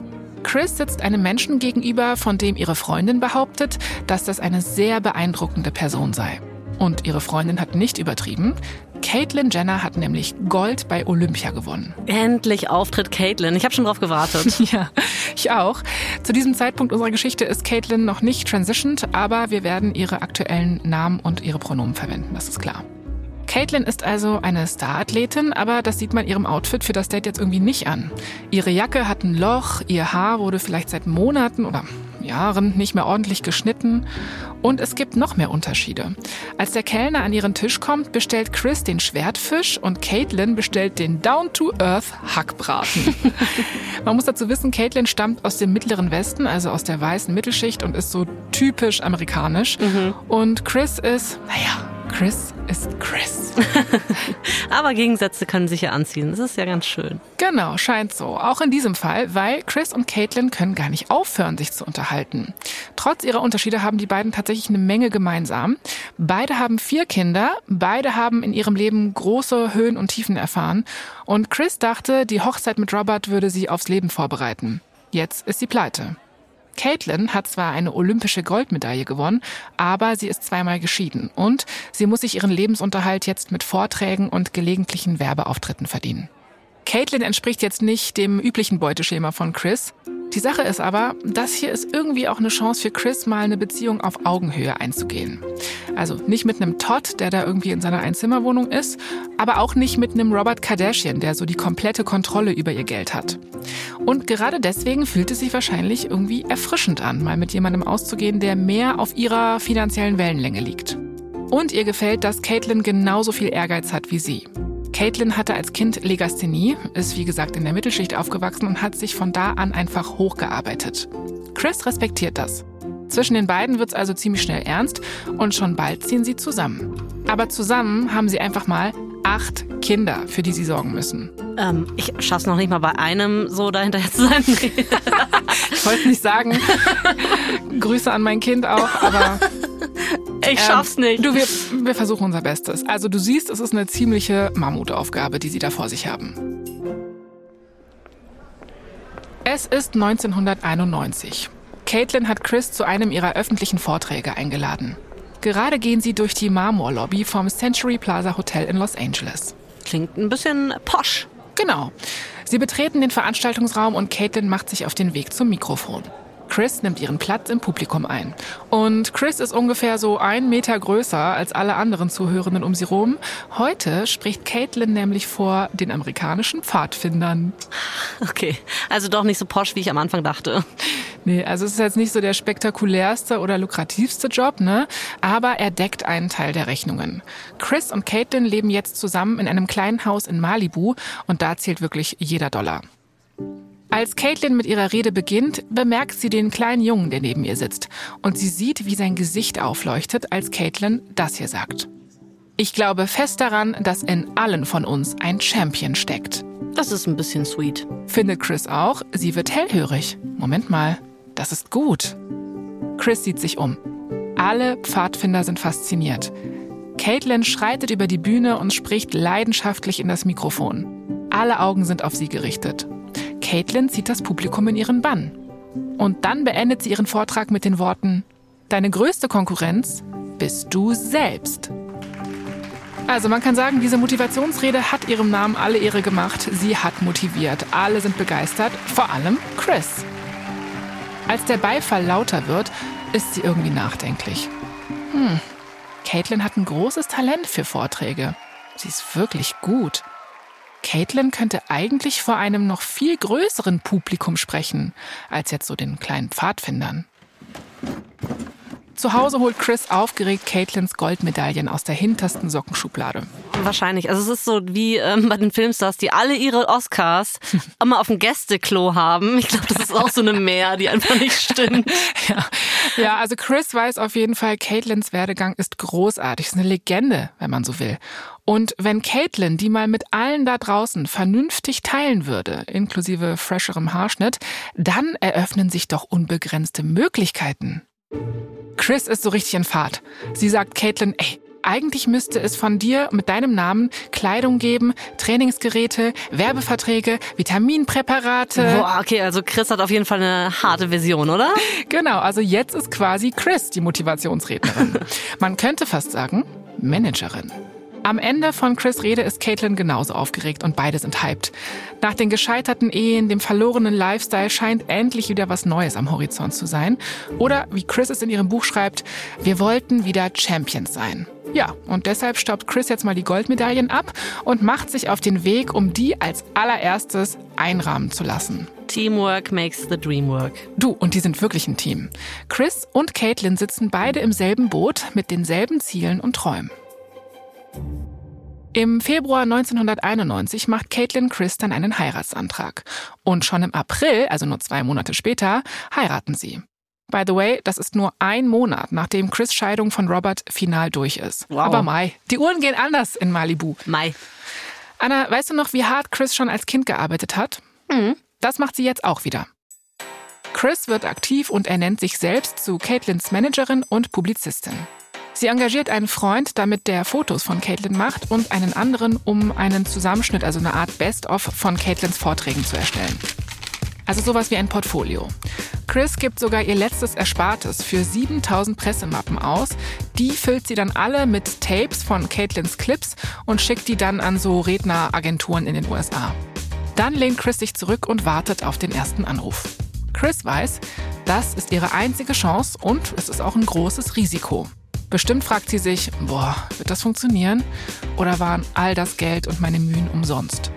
[SPEAKER 1] Chris sitzt einem Menschen gegenüber, von dem ihre Freundin behauptet, dass das eine sehr beeindruckende Person sei. Und ihre Freundin hat nicht übertrieben. Caitlyn Jenner hat nämlich Gold bei Olympia gewonnen.
[SPEAKER 2] Endlich Auftritt Caitlyn. Ich habe schon drauf gewartet.
[SPEAKER 1] ja, ich auch. Zu diesem Zeitpunkt unserer Geschichte ist Caitlyn noch nicht transitioned, aber wir werden ihre aktuellen Namen und ihre Pronomen verwenden, das ist klar. Caitlin ist also eine Starathletin, aber das sieht man ihrem Outfit für das Date jetzt irgendwie nicht an. Ihre Jacke hat ein Loch, ihr Haar wurde vielleicht seit Monaten oder Jahren nicht mehr ordentlich geschnitten. Und es gibt noch mehr Unterschiede. Als der Kellner an ihren Tisch kommt, bestellt Chris den Schwertfisch und Caitlin bestellt den Down-to-Earth Hackbraten. Man muss dazu wissen, Caitlin stammt aus dem mittleren Westen, also aus der weißen Mittelschicht und ist so typisch amerikanisch. Mhm. Und Chris ist, naja, Chris ist Chris.
[SPEAKER 2] Aber Gegensätze können sich ja anziehen. Das ist ja ganz schön.
[SPEAKER 1] Genau, scheint so. Auch in diesem Fall, weil Chris und Caitlin können gar nicht aufhören, sich zu unterhalten. Trotz ihrer Unterschiede haben die beiden tatsächlich eine Menge gemeinsam. Beide haben vier Kinder, beide haben in ihrem Leben große Höhen und Tiefen erfahren. Und Chris dachte, die Hochzeit mit Robert würde sie aufs Leben vorbereiten. Jetzt ist sie pleite. Caitlin hat zwar eine olympische Goldmedaille gewonnen, aber sie ist zweimal geschieden und sie muss sich ihren Lebensunterhalt jetzt mit Vorträgen und gelegentlichen Werbeauftritten verdienen. Caitlin entspricht jetzt nicht dem üblichen Beuteschema von Chris. Die Sache ist aber, das hier ist irgendwie auch eine Chance für Chris, mal eine Beziehung auf Augenhöhe einzugehen. Also nicht mit einem Todd, der da irgendwie in seiner Einzimmerwohnung ist, aber auch nicht mit einem Robert Kardashian, der so die komplette Kontrolle über ihr Geld hat. Und gerade deswegen fühlt es sich wahrscheinlich irgendwie erfrischend an, mal mit jemandem auszugehen, der mehr auf ihrer finanziellen Wellenlänge liegt. Und ihr gefällt, dass Caitlin genauso viel Ehrgeiz hat wie sie. Caitlin hatte als Kind Legasthenie, ist wie gesagt in der Mittelschicht aufgewachsen und hat sich von da an einfach hochgearbeitet. Chris respektiert das. Zwischen den beiden wird es also ziemlich schnell ernst und schon bald ziehen sie zusammen. Aber zusammen haben sie einfach mal acht Kinder, für die sie sorgen müssen.
[SPEAKER 2] Ähm, ich schaff's noch nicht mal bei einem so dahinterher zu sein.
[SPEAKER 1] ich wollte nicht sagen, Grüße an mein Kind auch, aber
[SPEAKER 2] ich schaff's ähm, nicht.
[SPEAKER 1] Du, wir, wir versuchen unser Bestes. Also du siehst, es ist eine ziemliche Mammutaufgabe, die sie da vor sich haben. Es ist 1991. Caitlin hat Chris zu einem ihrer öffentlichen Vorträge eingeladen. Gerade gehen sie durch die Marmorlobby vom Century Plaza Hotel in Los Angeles.
[SPEAKER 2] Klingt ein bisschen posch.
[SPEAKER 1] Genau. Sie betreten den Veranstaltungsraum und Caitlin macht sich auf den Weg zum Mikrofon. Chris nimmt ihren Platz im Publikum ein. Und Chris ist ungefähr so ein Meter größer als alle anderen Zuhörenden um sie rum. Heute spricht Caitlin nämlich vor den amerikanischen Pfadfindern.
[SPEAKER 2] Okay, also doch nicht so posch, wie ich am Anfang dachte.
[SPEAKER 1] Nee, also es ist jetzt nicht so der spektakulärste oder lukrativste Job, ne? Aber er deckt einen Teil der Rechnungen. Chris und Caitlin leben jetzt zusammen in einem kleinen Haus in Malibu und da zählt wirklich jeder Dollar. Als Caitlin mit ihrer Rede beginnt, bemerkt sie den kleinen Jungen, der neben ihr sitzt. Und sie sieht, wie sein Gesicht aufleuchtet, als Caitlin das hier sagt. Ich glaube fest daran, dass in allen von uns ein Champion steckt.
[SPEAKER 2] Das ist ein bisschen sweet.
[SPEAKER 1] Findet Chris auch. Sie wird hellhörig. Moment mal, das ist gut. Chris sieht sich um. Alle Pfadfinder sind fasziniert. Caitlin schreitet über die Bühne und spricht leidenschaftlich in das Mikrofon. Alle Augen sind auf sie gerichtet. Caitlin zieht das Publikum in ihren Bann. Und dann beendet sie ihren Vortrag mit den Worten, Deine größte Konkurrenz bist du selbst. Also man kann sagen, diese Motivationsrede hat ihrem Namen alle Ehre gemacht. Sie hat motiviert. Alle sind begeistert, vor allem Chris. Als der Beifall lauter wird, ist sie irgendwie nachdenklich. Hm, Caitlin hat ein großes Talent für Vorträge. Sie ist wirklich gut. Caitlin könnte eigentlich vor einem noch viel größeren Publikum sprechen, als jetzt so den kleinen Pfadfindern. Zu Hause holt Chris aufgeregt Caitlins Goldmedaillen aus der hintersten Sockenschublade.
[SPEAKER 2] Wahrscheinlich. Also es ist so wie ähm, bei den Filmstars, die alle ihre Oscars immer auf dem Gästeklo haben. Ich glaube, das ist auch so eine Mehr, die einfach nicht stimmt.
[SPEAKER 1] ja. ja, also Chris weiß auf jeden Fall, Caitlins Werdegang ist großartig. Ist eine Legende, wenn man so will. Und wenn Caitlin die mal mit allen da draußen vernünftig teilen würde, inklusive fresherem Haarschnitt, dann eröffnen sich doch unbegrenzte Möglichkeiten. Chris ist so richtig in Fahrt. Sie sagt Caitlin, ey, eigentlich müsste es von dir mit deinem Namen Kleidung geben, Trainingsgeräte, Werbeverträge, Vitaminpräparate.
[SPEAKER 2] Boah, okay, also Chris hat auf jeden Fall eine harte Vision, oder?
[SPEAKER 1] Genau, also jetzt ist quasi Chris die Motivationsrednerin. Man könnte fast sagen, Managerin. Am Ende von Chris Rede ist Caitlin genauso aufgeregt und beide sind hyped. Nach den gescheiterten Ehen, dem verlorenen Lifestyle scheint endlich wieder was Neues am Horizont zu sein. Oder wie Chris es in ihrem Buch schreibt, wir wollten wieder Champions sein. Ja, und deshalb staubt Chris jetzt mal die Goldmedaillen ab und macht sich auf den Weg, um die als allererstes einrahmen zu lassen.
[SPEAKER 2] Teamwork makes the dream work.
[SPEAKER 1] Du, und die sind wirklich ein Team. Chris und Caitlin sitzen beide im selben Boot mit denselben Zielen und Träumen. Im Februar 1991 macht Caitlin Chris dann einen Heiratsantrag. Und schon im April, also nur zwei Monate später, heiraten sie. By the way, das ist nur ein Monat, nachdem Chris Scheidung von Robert final durch ist.
[SPEAKER 2] Wow.
[SPEAKER 1] Aber Mai, die Uhren gehen anders in Malibu.
[SPEAKER 2] Mai.
[SPEAKER 1] Anna, weißt du noch, wie hart Chris schon als Kind gearbeitet hat?
[SPEAKER 2] Mhm.
[SPEAKER 1] Das macht sie jetzt auch wieder. Chris wird aktiv und ernennt sich selbst zu Caitlins Managerin und Publizistin. Sie engagiert einen Freund, damit der Fotos von Caitlin macht und einen anderen, um einen Zusammenschnitt, also eine Art Best-of von Caitlins Vorträgen zu erstellen. Also sowas wie ein Portfolio. Chris gibt sogar ihr letztes Erspartes für 7000 Pressemappen aus. Die füllt sie dann alle mit Tapes von Caitlins Clips und schickt die dann an so Redneragenturen in den USA. Dann lehnt Chris sich zurück und wartet auf den ersten Anruf. Chris weiß, das ist ihre einzige Chance und es ist auch ein großes Risiko. Bestimmt fragt sie sich, boah, wird das funktionieren? Oder waren all das Geld und meine Mühen umsonst?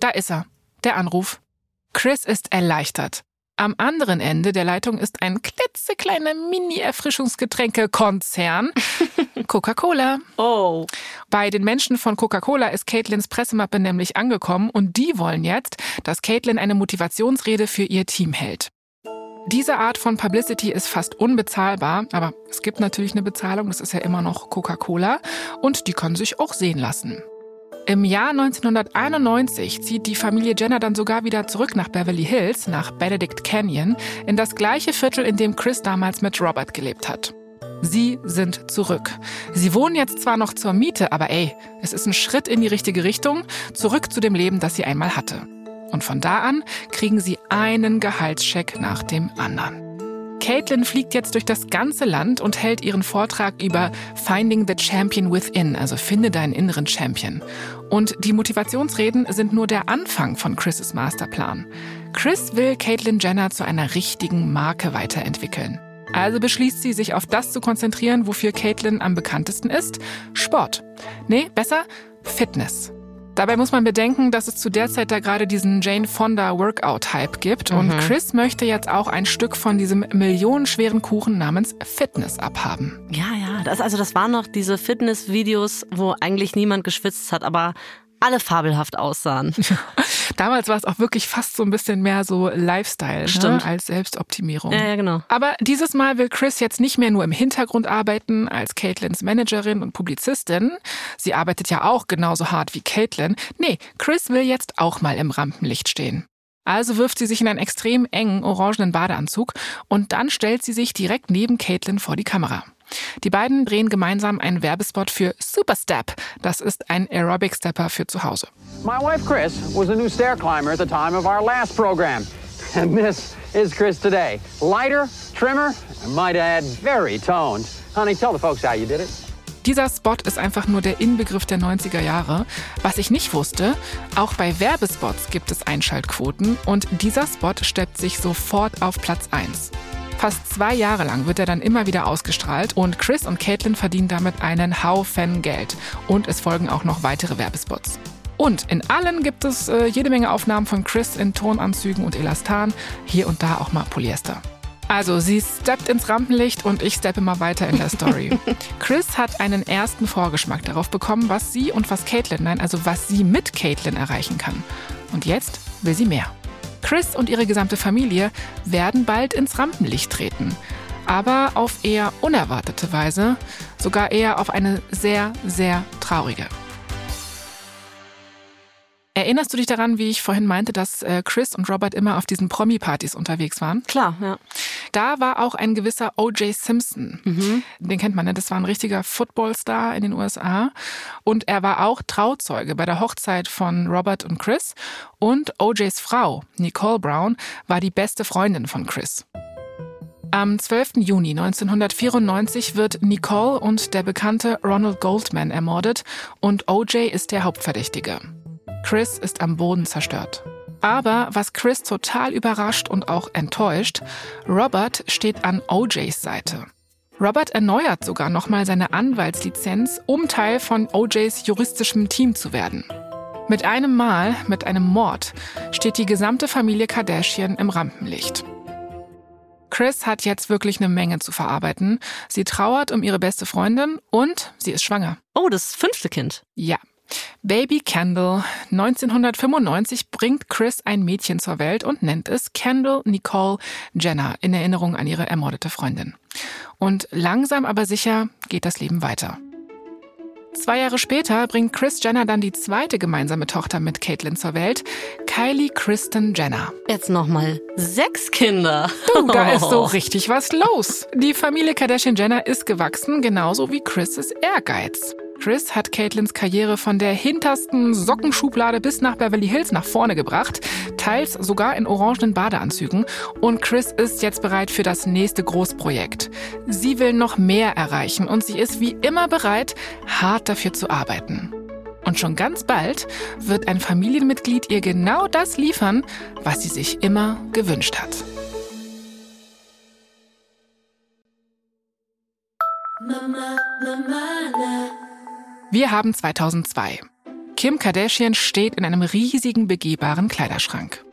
[SPEAKER 1] Da ist er, der Anruf. Chris ist erleichtert. Am anderen Ende der Leitung ist ein klitzekleiner Mini-Erfrischungsgetränke-Konzern. Coca-Cola.
[SPEAKER 2] Oh.
[SPEAKER 1] Bei den Menschen von Coca-Cola ist Caitlins Pressemappe nämlich angekommen und die wollen jetzt, dass Caitlin eine Motivationsrede für ihr Team hält. Diese Art von Publicity ist fast unbezahlbar, aber es gibt natürlich eine Bezahlung, das ist ja immer noch Coca-Cola und die kann sich auch sehen lassen. Im Jahr 1991 zieht die Familie Jenner dann sogar wieder zurück nach Beverly Hills, nach Benedict Canyon, in das gleiche Viertel, in dem Chris damals mit Robert gelebt hat. Sie sind zurück. Sie wohnen jetzt zwar noch zur Miete, aber ey, es ist ein Schritt in die richtige Richtung, zurück zu dem Leben, das sie einmal hatte. Und von da an kriegen sie einen Gehaltscheck nach dem anderen. Caitlin fliegt jetzt durch das ganze Land und hält ihren Vortrag über Finding the Champion Within, also finde deinen inneren Champion. Und die Motivationsreden sind nur der Anfang von Chris' Masterplan. Chris will Caitlin Jenner zu einer richtigen Marke weiterentwickeln. Also beschließt sie, sich auf das zu konzentrieren, wofür Caitlin am bekanntesten ist. Sport. Nee, besser Fitness. Dabei muss man bedenken, dass es zu der Zeit da gerade diesen Jane Fonda Workout-Hype gibt. Und
[SPEAKER 2] Mhm.
[SPEAKER 1] Chris möchte jetzt auch ein Stück von diesem millionenschweren Kuchen namens Fitness abhaben.
[SPEAKER 2] Ja, ja. Das, also das waren noch diese Fitnessvideos, wo eigentlich niemand geschwitzt hat, aber alle fabelhaft aussahen.
[SPEAKER 1] Damals war es auch wirklich fast so ein bisschen mehr so Lifestyle. Ne, als Selbstoptimierung.
[SPEAKER 2] Ja, ja, genau.
[SPEAKER 1] Aber dieses Mal will Chris jetzt nicht mehr nur im Hintergrund arbeiten als Caitlins Managerin und Publizistin. Sie arbeitet ja auch genauso hart wie Caitlin. Nee, Chris will jetzt auch mal im Rampenlicht stehen. Also wirft sie sich in einen extrem engen orangenen Badeanzug und dann stellt sie sich direkt neben Caitlin vor die Kamera. Die beiden drehen gemeinsam einen Werbespot für Superstep. Das ist ein Aerobic-Stepper für zu Hause.
[SPEAKER 3] My wife Chris was a new stair climber at the time of our last program. And this is Chris today. Lighter, trimmer, and might add, very toned. Honey, tell the folks how you did it.
[SPEAKER 1] Dieser Spot ist einfach nur der Inbegriff der 90er Jahre. Was ich nicht wusste, auch bei Werbespots gibt es Einschaltquoten und dieser Spot steppt sich sofort auf Platz 1. Fast zwei Jahre lang wird er dann immer wieder ausgestrahlt und Chris und Caitlin verdienen damit einen Haufen Geld. Und es folgen auch noch weitere Werbespots. Und in allen gibt es äh, jede Menge Aufnahmen von Chris in Tonanzügen und Elastan, hier und da auch mal Polyester. Also, sie steppt ins Rampenlicht und ich steppe mal weiter in der Story. Chris hat einen ersten Vorgeschmack darauf bekommen, was sie und was Caitlin, nein, also was sie mit Caitlin erreichen kann. Und jetzt will sie mehr. Chris und ihre gesamte Familie werden bald ins Rampenlicht treten. Aber auf eher unerwartete Weise, sogar eher auf eine sehr, sehr traurige. Erinnerst du dich daran, wie ich vorhin meinte, dass äh, Chris und Robert immer auf diesen Promi-Partys unterwegs waren?
[SPEAKER 2] Klar, ja.
[SPEAKER 1] Da war auch ein gewisser O.J. Simpson. Den kennt man, ne? Das war ein richtiger Footballstar in den USA. Und er war auch Trauzeuge bei der Hochzeit von Robert und Chris. Und O.J.s Frau, Nicole Brown, war die beste Freundin von Chris. Am 12. Juni 1994 wird Nicole und der bekannte Ronald Goldman ermordet und OJ ist der Hauptverdächtige. Chris ist am Boden zerstört. Aber was Chris total überrascht und auch enttäuscht, Robert steht an OJs Seite. Robert erneuert sogar nochmal seine Anwaltslizenz, um Teil von OJs juristischem Team zu werden. Mit einem Mal, mit einem Mord, steht die gesamte Familie Kardashian im Rampenlicht. Chris hat jetzt wirklich eine Menge zu verarbeiten. Sie trauert um ihre beste Freundin und sie ist schwanger.
[SPEAKER 2] Oh, das fünfte Kind.
[SPEAKER 1] Ja. Baby Kendall. 1995 bringt Chris ein Mädchen zur Welt und nennt es Kendall Nicole Jenner in Erinnerung an ihre ermordete Freundin. Und langsam aber sicher geht das Leben weiter. Zwei Jahre später bringt Chris Jenner dann die zweite gemeinsame Tochter mit Caitlyn zur Welt, Kylie Kristen Jenner.
[SPEAKER 2] Jetzt nochmal sechs Kinder.
[SPEAKER 1] Du, da ist so richtig was los. Die Familie Kardashian Jenner ist gewachsen, genauso wie Chris' Ehrgeiz. Chris hat Caitlyns Karriere von der hintersten Sockenschublade bis nach Beverly Hills nach vorne gebracht, teils sogar in orangenen Badeanzügen. Und Chris ist jetzt bereit für das nächste Großprojekt. Sie will noch mehr erreichen und sie ist wie immer bereit, hart dafür zu arbeiten. Und schon ganz bald wird ein Familienmitglied ihr genau das liefern, was sie sich immer gewünscht hat. Mama, Mama. Wir haben 2002. Kim Kardashian steht in einem riesigen begehbaren Kleiderschrank.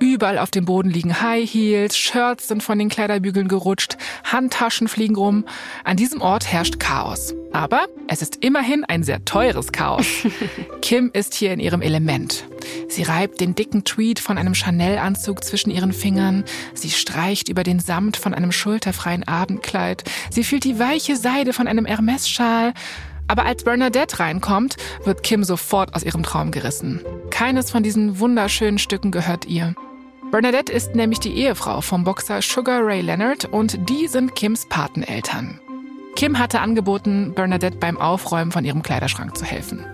[SPEAKER 1] Überall auf dem Boden liegen High Heels, Shirts sind von den Kleiderbügeln gerutscht, Handtaschen fliegen rum. An diesem Ort herrscht Chaos. Aber es ist immerhin ein sehr teures Chaos. Kim ist hier in ihrem Element. Sie reibt den dicken Tweed von einem Chanel-Anzug zwischen ihren Fingern. Sie streicht über den Samt von einem schulterfreien Abendkleid. Sie fühlt die weiche Seide von einem Hermes-Schal. Aber als Bernadette reinkommt, wird Kim sofort aus ihrem Traum gerissen. Keines von diesen wunderschönen Stücken gehört ihr. Bernadette ist nämlich die Ehefrau vom Boxer Sugar Ray Leonard und die sind Kims Pateneltern. Kim hatte angeboten, Bernadette beim Aufräumen von ihrem Kleiderschrank zu helfen.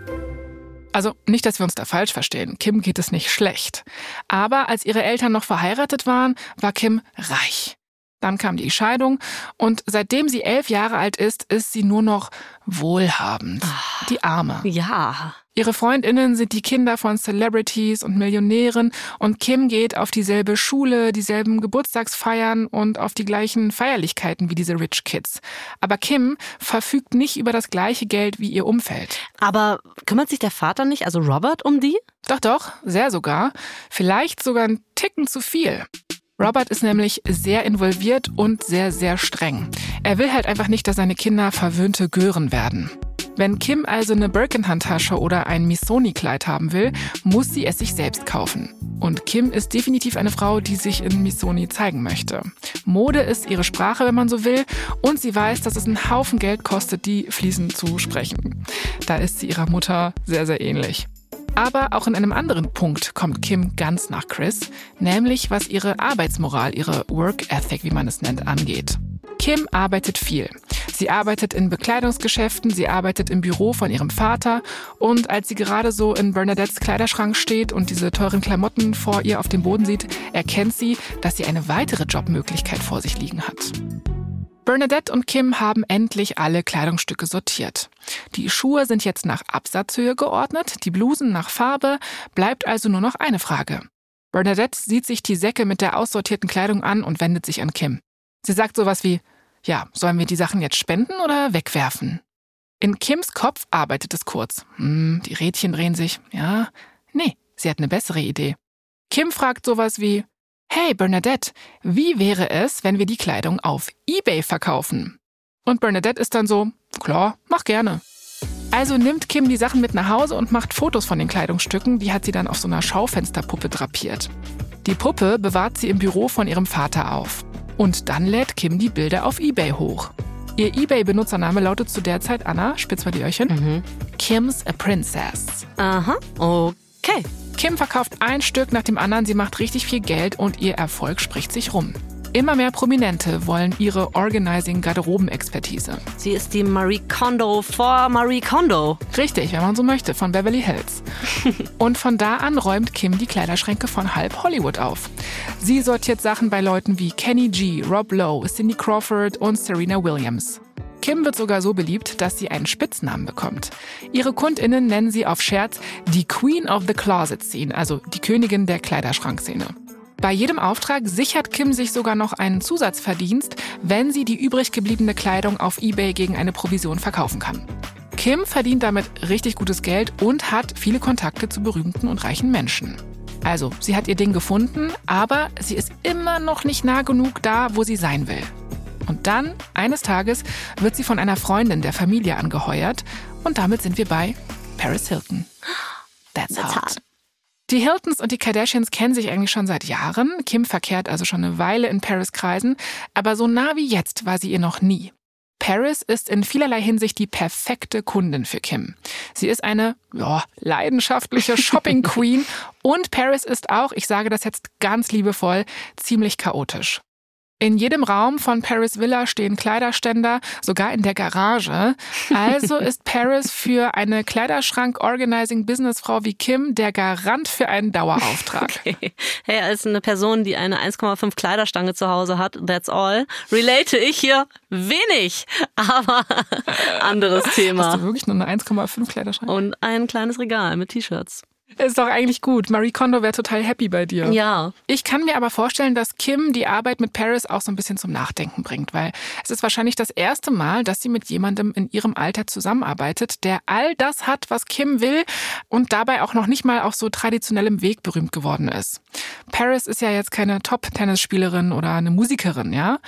[SPEAKER 1] Also nicht, dass wir uns da falsch verstehen. Kim geht es nicht schlecht. Aber als ihre Eltern noch verheiratet waren, war Kim reich. Dann kam die Scheidung und seitdem sie elf Jahre alt ist, ist sie nur noch wohlhabend. Ah, die Arme.
[SPEAKER 2] Ja.
[SPEAKER 1] Ihre Freundinnen sind die Kinder von Celebrities und Millionären und Kim geht auf dieselbe Schule, dieselben Geburtstagsfeiern und auf die gleichen Feierlichkeiten wie diese Rich Kids. Aber Kim verfügt nicht über das gleiche Geld wie ihr Umfeld.
[SPEAKER 2] Aber kümmert sich der Vater nicht, also Robert, um die?
[SPEAKER 1] Doch, doch, sehr sogar. Vielleicht sogar ein Ticken zu viel. Robert ist nämlich sehr involviert und sehr, sehr streng. Er will halt einfach nicht, dass seine Kinder verwöhnte Gören werden. Wenn Kim also eine Birkenhandtasche oder ein Missoni-Kleid haben will, muss sie es sich selbst kaufen. Und Kim ist definitiv eine Frau, die sich in Missoni zeigen möchte. Mode ist ihre Sprache, wenn man so will, und sie weiß, dass es einen Haufen Geld kostet, die fließend zu sprechen. Da ist sie ihrer Mutter sehr, sehr ähnlich. Aber auch in einem anderen Punkt kommt Kim ganz nach Chris, nämlich was ihre Arbeitsmoral, ihre Work Ethic, wie man es nennt, angeht. Kim arbeitet viel. Sie arbeitet in Bekleidungsgeschäften, sie arbeitet im Büro von ihrem Vater und als sie gerade so in Bernadettes Kleiderschrank steht und diese teuren Klamotten vor ihr auf dem Boden sieht, erkennt sie, dass sie eine weitere Jobmöglichkeit vor sich liegen hat. Bernadette und Kim haben endlich alle Kleidungsstücke sortiert. Die Schuhe sind jetzt nach Absatzhöhe geordnet, die Blusen nach Farbe, bleibt also nur noch eine Frage. Bernadette sieht sich die Säcke mit der aussortierten Kleidung an und wendet sich an Kim. Sie sagt sowas wie, ja, sollen wir die Sachen jetzt spenden oder wegwerfen? In Kims Kopf arbeitet es kurz. Hm, die Rädchen drehen sich. Ja, nee, sie hat eine bessere Idee. Kim fragt sowas wie, Hey Bernadette, wie wäre es, wenn wir die Kleidung auf eBay verkaufen? Und Bernadette ist dann so, klar, mach gerne. Also nimmt Kim die Sachen mit nach Hause und macht Fotos von den Kleidungsstücken, die hat sie dann auf so einer Schaufensterpuppe drapiert. Die Puppe bewahrt sie im Büro von ihrem Vater auf. Und dann lädt Kim die Bilder auf eBay hoch. Ihr eBay-Benutzername lautet zu der Zeit Anna, spitz mal die Öhrchen, mhm. Kim's a Princess.
[SPEAKER 2] Aha, okay.
[SPEAKER 1] Kim verkauft ein Stück nach dem anderen, sie macht richtig viel Geld und ihr Erfolg spricht sich rum. immer mehr Prominente wollen ihre Organizing-Garderoben-Expertise.
[SPEAKER 2] Sie ist die Marie Kondo vor Marie Kondo.
[SPEAKER 1] Richtig, wenn man so möchte, von Beverly Hills. und von da an räumt Kim die Kleiderschränke von halb Hollywood auf. Sie sortiert Sachen bei Leuten wie Kenny G, Rob Lowe, Cindy Crawford und Serena Williams. Kim wird sogar so beliebt, dass sie einen Spitznamen bekommt. Ihre KundInnen nennen sie auf Scherz die Queen of the Closet Scene, also die Königin der Kleiderschrankszene. Bei jedem Auftrag sichert Kim sich sogar noch einen Zusatzverdienst, wenn sie die übrig gebliebene Kleidung auf eBay gegen eine Provision verkaufen kann. Kim verdient damit richtig gutes Geld und hat viele Kontakte zu berühmten und reichen Menschen. Also, sie hat ihr Ding gefunden, aber sie ist immer noch nicht nah genug da, wo sie sein will. Und dann, eines Tages, wird sie von einer Freundin der Familie angeheuert und damit sind wir bei Paris Hilton. That's,
[SPEAKER 2] That's
[SPEAKER 1] hot.
[SPEAKER 2] hot.
[SPEAKER 1] Die Hiltons und die Kardashians kennen sich eigentlich schon seit Jahren. Kim verkehrt also schon eine Weile in Paris Kreisen, aber so nah wie jetzt war sie ihr noch nie. Paris ist in vielerlei Hinsicht die perfekte Kundin für Kim. Sie ist eine ja, leidenschaftliche Shopping Queen und Paris ist auch, ich sage das jetzt ganz liebevoll, ziemlich chaotisch. In jedem Raum von Paris Villa stehen Kleiderständer, sogar in der Garage. Also ist Paris für eine Kleiderschrank-Organizing-Businessfrau wie Kim der Garant für einen Dauerauftrag.
[SPEAKER 2] Hey, als eine Person, die eine 1,5 Kleiderstange zu Hause hat, that's all, relate ich hier wenig. Aber anderes
[SPEAKER 1] Hast
[SPEAKER 2] Thema.
[SPEAKER 1] du wirklich nur eine 1,5 Kleiderschrank?
[SPEAKER 2] Und ein kleines Regal mit T-Shirts.
[SPEAKER 1] Ist doch eigentlich gut. Marie Kondo wäre total happy bei dir.
[SPEAKER 2] Ja.
[SPEAKER 1] Ich kann mir aber vorstellen, dass Kim die Arbeit mit Paris auch so ein bisschen zum Nachdenken bringt, weil es ist wahrscheinlich das erste Mal, dass sie mit jemandem in ihrem Alter zusammenarbeitet, der all das hat, was Kim will und dabei auch noch nicht mal auf so traditionellem Weg berühmt geworden ist. Paris ist ja jetzt keine Top-Tennisspielerin oder eine Musikerin, ja?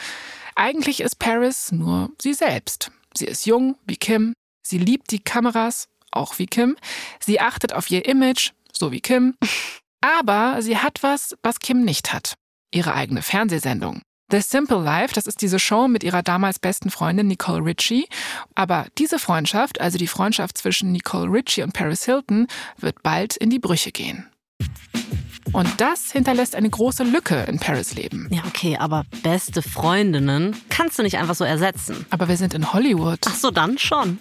[SPEAKER 1] Eigentlich ist Paris nur sie selbst. Sie ist jung, wie Kim. Sie liebt die Kameras, auch wie Kim. Sie achtet auf ihr Image, so wie Kim. Aber sie hat was, was Kim nicht hat. Ihre eigene Fernsehsendung. The Simple Life, das ist diese Show mit ihrer damals besten Freundin Nicole Richie. Aber diese Freundschaft, also die Freundschaft zwischen Nicole Richie und Paris Hilton, wird bald in die Brüche gehen. Und das hinterlässt eine große Lücke in Paris Leben.
[SPEAKER 2] Ja, okay, aber beste Freundinnen kannst du nicht einfach so ersetzen.
[SPEAKER 1] Aber wir sind in Hollywood.
[SPEAKER 2] Ach so, dann schon.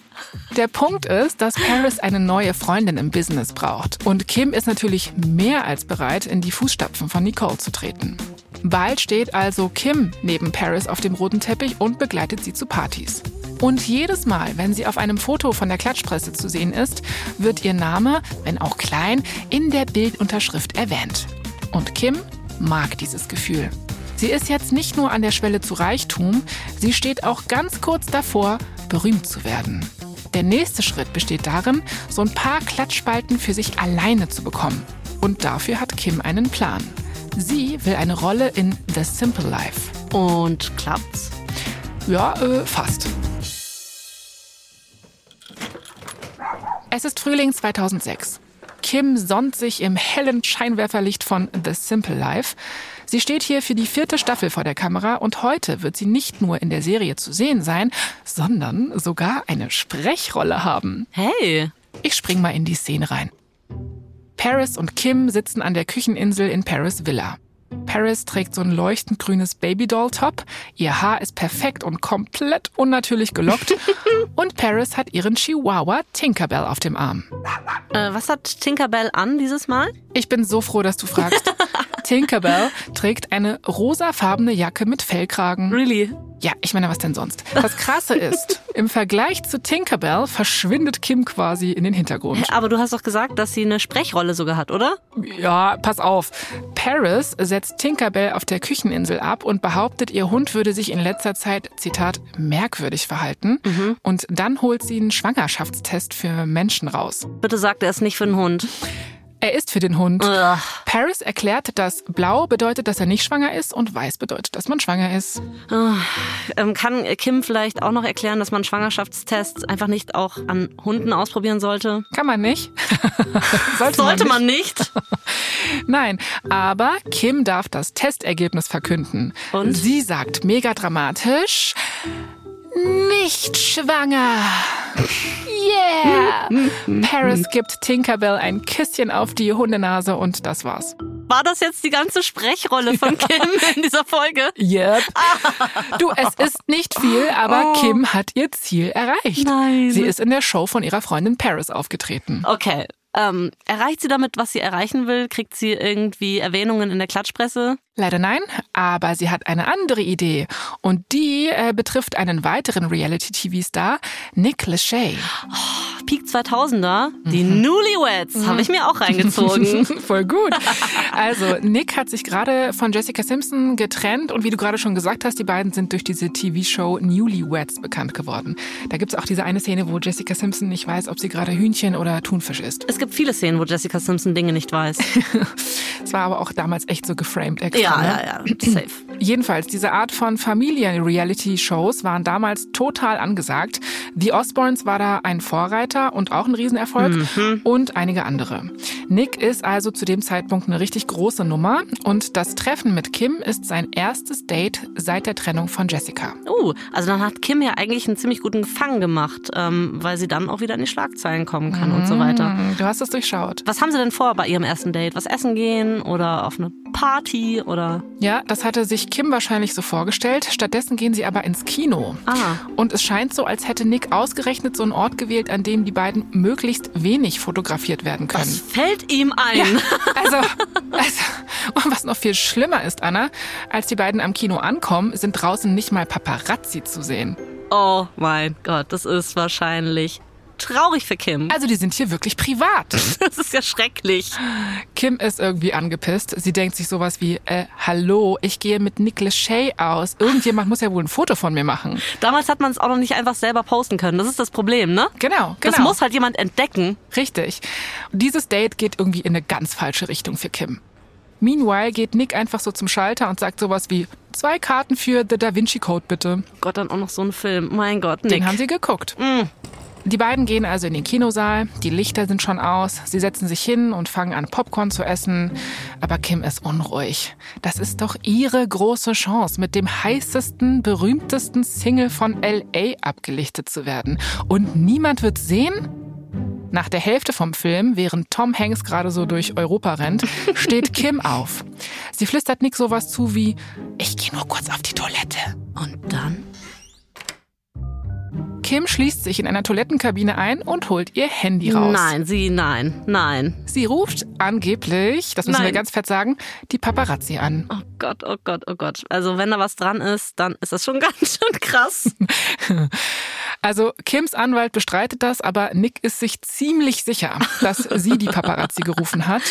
[SPEAKER 1] Der Punkt ist, dass Paris eine neue Freundin im Business braucht. Und Kim ist natürlich mehr als bereit, in die Fußstapfen von Nicole zu treten. Bald steht also Kim neben Paris auf dem roten Teppich und begleitet sie zu Partys. Und jedes Mal, wenn sie auf einem Foto von der Klatschpresse zu sehen ist, wird ihr Name, wenn auch klein, in der Bildunterschrift erwähnt. Und Kim mag dieses Gefühl. Sie ist jetzt nicht nur an der Schwelle zu Reichtum, sie steht auch ganz kurz davor, berühmt zu werden. Der nächste Schritt besteht darin, so ein paar Klatschspalten für sich alleine zu bekommen. Und dafür hat Kim einen Plan. Sie will eine Rolle in The Simple Life.
[SPEAKER 2] Und klappt's?
[SPEAKER 1] Ja, äh, fast. Es ist Frühling 2006. Kim sonnt sich im hellen Scheinwerferlicht von The Simple Life. Sie steht hier für die vierte Staffel vor der Kamera und heute wird sie nicht nur in der Serie zu sehen sein, sondern sogar eine Sprechrolle haben.
[SPEAKER 2] Hey.
[SPEAKER 1] Ich spring mal in die Szene rein. Paris und Kim sitzen an der Kücheninsel in Paris Villa. Paris trägt so ein leuchtend grünes Babydoll-Top. Ihr Haar ist perfekt und komplett unnatürlich gelockt. und Paris hat ihren Chihuahua Tinkerbell auf dem Arm.
[SPEAKER 2] Äh, was hat Tinkerbell an dieses Mal?
[SPEAKER 1] Ich bin so froh, dass du fragst. Tinkerbell trägt eine rosafarbene Jacke mit Fellkragen.
[SPEAKER 2] Really?
[SPEAKER 1] Ja, ich meine, was denn sonst? Das Krasse ist, im Vergleich zu Tinkerbell verschwindet Kim quasi in den Hintergrund.
[SPEAKER 2] Aber du hast doch gesagt, dass sie eine Sprechrolle sogar hat, oder?
[SPEAKER 1] Ja, pass auf. Paris setzt Tinkerbell auf der Kücheninsel ab und behauptet, ihr Hund würde sich in letzter Zeit, Zitat, merkwürdig verhalten. Und dann holt sie einen Schwangerschaftstest für Menschen raus.
[SPEAKER 2] Bitte sagt er es nicht für einen Hund.
[SPEAKER 1] Er ist für den Hund.
[SPEAKER 2] Ugh.
[SPEAKER 1] Paris erklärt, dass blau bedeutet, dass er nicht schwanger ist und weiß bedeutet, dass man schwanger ist.
[SPEAKER 2] Ähm, kann Kim vielleicht auch noch erklären, dass man Schwangerschaftstests einfach nicht auch an Hunden ausprobieren sollte?
[SPEAKER 1] Kann man nicht. Sollte,
[SPEAKER 2] Sollte
[SPEAKER 1] man
[SPEAKER 2] man nicht.
[SPEAKER 1] Nein, aber Kim darf das Testergebnis verkünden.
[SPEAKER 2] Und?
[SPEAKER 1] Sie sagt mega dramatisch, nicht schwanger. Yeah! Paris gibt Tinkerbell ein Küsschen auf die Hundenase und das war's.
[SPEAKER 2] War das jetzt die ganze Sprechrolle von Kim in dieser Folge?
[SPEAKER 1] Yep. Du, es ist nicht viel, aber
[SPEAKER 2] Oh.
[SPEAKER 1] Kim hat ihr Ziel erreicht.
[SPEAKER 2] Nein.
[SPEAKER 1] Sie ist in der Show von ihrer Freundin Paris aufgetreten.
[SPEAKER 2] Okay. Ähm, erreicht sie damit, was sie erreichen will? Kriegt sie irgendwie Erwähnungen in der Klatschpresse?
[SPEAKER 1] Leider nein, aber sie hat eine andere Idee. Und die äh, betrifft einen weiteren Reality-TV-Star, Nick Lachey.
[SPEAKER 2] Peak 2000er, die Newlyweds, habe ich mir auch reingezogen.
[SPEAKER 1] Voll gut. Also, Nick hat sich gerade von Jessica Simpson getrennt und wie du gerade schon gesagt hast, die beiden sind durch diese TV-Show Newlyweds bekannt geworden. Da gibt's auch diese eine Szene, wo Jessica Simpson nicht weiß, ob sie gerade Hühnchen oder Thunfisch ist.
[SPEAKER 2] es gibt viele Szenen, wo Jessica Simpson Dinge nicht weiß.
[SPEAKER 1] Es war aber auch damals echt so geframed extra.
[SPEAKER 2] Ja,
[SPEAKER 1] ne?
[SPEAKER 2] ja, ja, safe.
[SPEAKER 1] Jedenfalls, diese Art von Familien-Reality-Shows waren damals total angesagt. The Osbournes war da ein Vorreiter und auch ein Riesenerfolg und einige andere. Nick ist also zu dem Zeitpunkt eine richtig große Nummer und das Treffen mit Kim ist sein erstes Date seit der Trennung von Jessica.
[SPEAKER 2] Uh, also dann hat Kim ja eigentlich einen ziemlich guten Fang gemacht, ähm, weil sie dann auch wieder in die Schlagzeilen kommen kann und so weiter.
[SPEAKER 1] Hm, Du hast es durchschaut.
[SPEAKER 2] Was haben sie denn vor bei ihrem ersten Date? Was essen gehen oder auf eine Party oder?
[SPEAKER 1] Ja, das hatte sich Kim wahrscheinlich so vorgestellt. Stattdessen gehen sie aber ins Kino.
[SPEAKER 2] Ah.
[SPEAKER 1] Und es scheint so, als hätte Nick ausgerechnet so einen Ort gewählt, an dem die beiden möglichst wenig fotografiert werden können.
[SPEAKER 2] Was fällt ihm ein?
[SPEAKER 1] Also, also, und was noch viel schlimmer ist, Anna, als die beiden am Kino ankommen, sind draußen nicht mal Paparazzi zu sehen.
[SPEAKER 2] Oh mein Gott, das ist wahrscheinlich traurig für Kim.
[SPEAKER 1] Also, die sind hier wirklich privat.
[SPEAKER 2] Das ist ja schrecklich.
[SPEAKER 1] Kim ist irgendwie angepisst. Sie denkt sich sowas wie, äh, hallo, ich gehe mit Nick Lachey aus. Irgendjemand muss ja wohl ein Foto von mir machen.
[SPEAKER 2] Damals hat man es auch noch nicht einfach selber posten können. Das ist das Problem, ne?
[SPEAKER 1] Genau, genau.
[SPEAKER 2] Das muss halt jemand entdecken.
[SPEAKER 1] Richtig. Dieses Date geht irgendwie in eine ganz falsche Richtung für Kim. Meanwhile geht Nick einfach so zum Schalter und sagt sowas wie, zwei Karten für The Da Vinci Code bitte.
[SPEAKER 2] Gott, dann auch noch so ein Film. Mein Gott, Nick.
[SPEAKER 1] Den haben sie geguckt. Die beiden gehen also in den Kinosaal, die Lichter sind schon aus, sie setzen sich hin und fangen an, Popcorn zu essen. Aber Kim ist unruhig. Das ist doch ihre große Chance, mit dem heißesten, berühmtesten Single von LA abgelichtet zu werden. Und niemand wird sehen? Nach der Hälfte vom Film, während Tom Hanks gerade so durch Europa rennt, steht Kim auf. Sie flüstert Nick sowas zu wie, ich gehe nur kurz auf die Toilette.
[SPEAKER 2] Und dann?
[SPEAKER 1] Kim schließt sich in einer Toilettenkabine ein und holt ihr Handy raus.
[SPEAKER 2] Nein, sie, nein, nein.
[SPEAKER 1] Sie ruft angeblich, das müssen wir
[SPEAKER 2] Nein.
[SPEAKER 1] ganz fett sagen, die Paparazzi an.
[SPEAKER 2] Oh Gott, oh Gott, oh Gott. Also wenn da was dran ist, dann ist das schon ganz schön krass.
[SPEAKER 1] Also Kims Anwalt bestreitet das, aber Nick ist sich ziemlich sicher, dass sie die Paparazzi gerufen hat.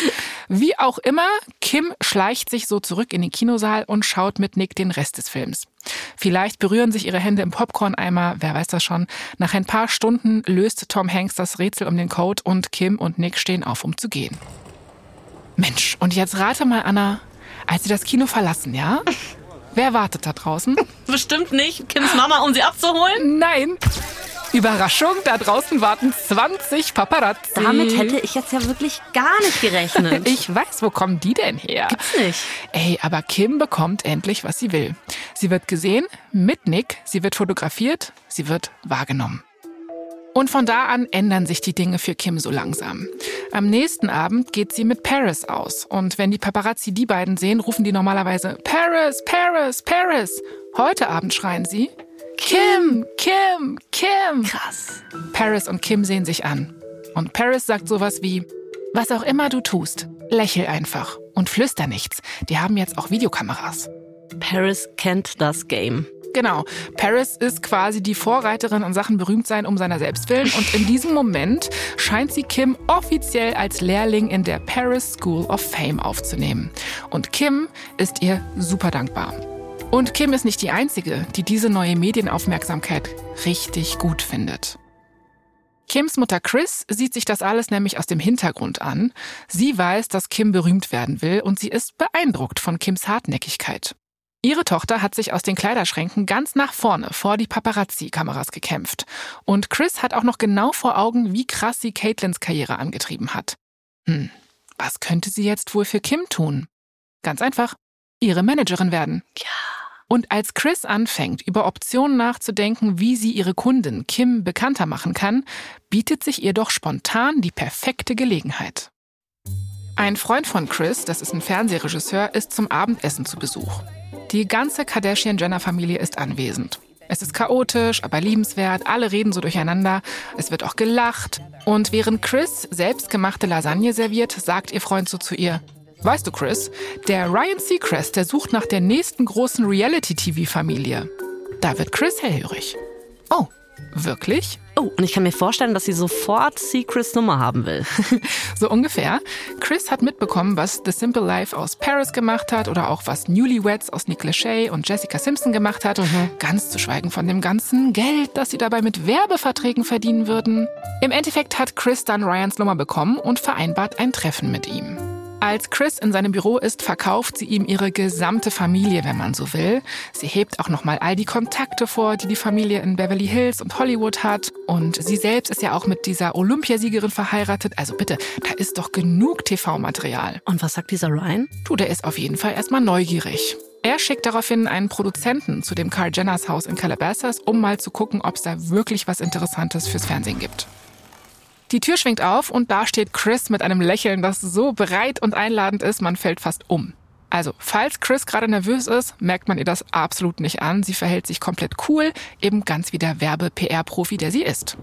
[SPEAKER 1] Wie auch immer, Kim schleicht sich so zurück in den Kinosaal und schaut mit Nick den Rest des Films. Vielleicht berühren sich ihre Hände im Popcorn-Eimer, wer weiß das schon. Nach ein paar Stunden löst Tom Hanks das Rätsel um den Code und Kim und Nick stehen auf, um zu gehen. Mensch, und jetzt rate mal, Anna, als sie das Kino verlassen, ja? Wer wartet da draußen?
[SPEAKER 2] Bestimmt nicht. Kims Mama, um sie abzuholen?
[SPEAKER 1] Nein! Überraschung, da draußen warten 20 Paparazzi.
[SPEAKER 2] Damit hätte ich jetzt ja wirklich gar nicht gerechnet.
[SPEAKER 1] Ich weiß, wo kommen die denn her?
[SPEAKER 2] Gibt's nicht.
[SPEAKER 1] Ey, aber Kim bekommt endlich, was sie will. Sie wird gesehen mit Nick, sie wird fotografiert, sie wird wahrgenommen. Und von da an ändern sich die Dinge für Kim so langsam. Am nächsten Abend geht sie mit Paris aus. Und wenn die Paparazzi die beiden sehen, rufen die normalerweise Paris, Paris, Paris. Heute Abend schreien sie Kim, Kim, Kim.
[SPEAKER 2] Krass.
[SPEAKER 1] Paris und Kim sehen sich an. Und Paris sagt sowas wie, was auch immer du tust, lächel einfach und flüster nichts. Die haben jetzt auch Videokameras.
[SPEAKER 2] Paris kennt das Game.
[SPEAKER 1] Genau, Paris ist quasi die Vorreiterin in Sachen Berühmtsein um seiner selbst willen und in diesem Moment scheint sie Kim offiziell als Lehrling in der Paris School of Fame aufzunehmen. Und Kim ist ihr super dankbar. Und Kim ist nicht die Einzige, die diese neue Medienaufmerksamkeit richtig gut findet. Kims Mutter Chris sieht sich das alles nämlich aus dem Hintergrund an. Sie weiß, dass Kim berühmt werden will und sie ist beeindruckt von Kims Hartnäckigkeit. Ihre Tochter hat sich aus den Kleiderschränken ganz nach vorne vor die Paparazzi-Kameras gekämpft. Und Chris hat auch noch genau vor Augen, wie krass sie Caitlins Karriere angetrieben hat. Hm, was könnte sie jetzt wohl für Kim tun? Ganz einfach, ihre Managerin werden.
[SPEAKER 2] Ja.
[SPEAKER 1] Und als Chris anfängt, über Optionen nachzudenken, wie sie ihre Kundin Kim bekannter machen kann, bietet sich ihr doch spontan die perfekte Gelegenheit. Ein Freund von Chris, das ist ein Fernsehregisseur, ist zum Abendessen zu Besuch. Die ganze Kardashian-Jenner-Familie ist anwesend. Es ist chaotisch, aber liebenswert, alle reden so durcheinander, es wird auch gelacht. Und während Chris selbstgemachte Lasagne serviert, sagt ihr Freund so zu ihr, Weißt du, Chris, der Ryan Seacrest, der sucht nach der nächsten großen Reality-TV-Familie. Da wird Chris hellhörig. Oh, wirklich?
[SPEAKER 2] Oh, und ich kann mir vorstellen, dass sie sofort Secrets Nummer haben will.
[SPEAKER 1] so ungefähr. Chris hat mitbekommen, was The Simple Life aus Paris gemacht hat oder auch was Newlyweds aus Nick Lachey und Jessica Simpson gemacht hat. Mhm. Ganz zu schweigen von dem ganzen Geld, das sie dabei mit Werbeverträgen verdienen würden. Im Endeffekt hat Chris dann Ryans Nummer bekommen und vereinbart ein Treffen mit ihm. Als Chris in seinem Büro ist, verkauft sie ihm ihre gesamte Familie, wenn man so will. Sie hebt auch nochmal all die Kontakte vor, die die Familie in Beverly Hills und Hollywood hat. Und sie selbst ist ja auch mit dieser Olympiasiegerin verheiratet. Also bitte, da ist doch genug TV-Material.
[SPEAKER 2] Und was sagt dieser Ryan?
[SPEAKER 1] Du, der ist auf jeden Fall erstmal neugierig. Er schickt daraufhin einen Produzenten zu dem Carl Jenners Haus in Calabasas, um mal zu gucken, ob es da wirklich was Interessantes fürs Fernsehen gibt. Die Tür schwingt auf und da steht Chris mit einem Lächeln, das so breit und einladend ist, man fällt fast um. Also, falls Chris gerade nervös ist, merkt man ihr das absolut nicht an. Sie verhält sich komplett cool, eben ganz wie der Werbe-PR-Profi, der sie ist.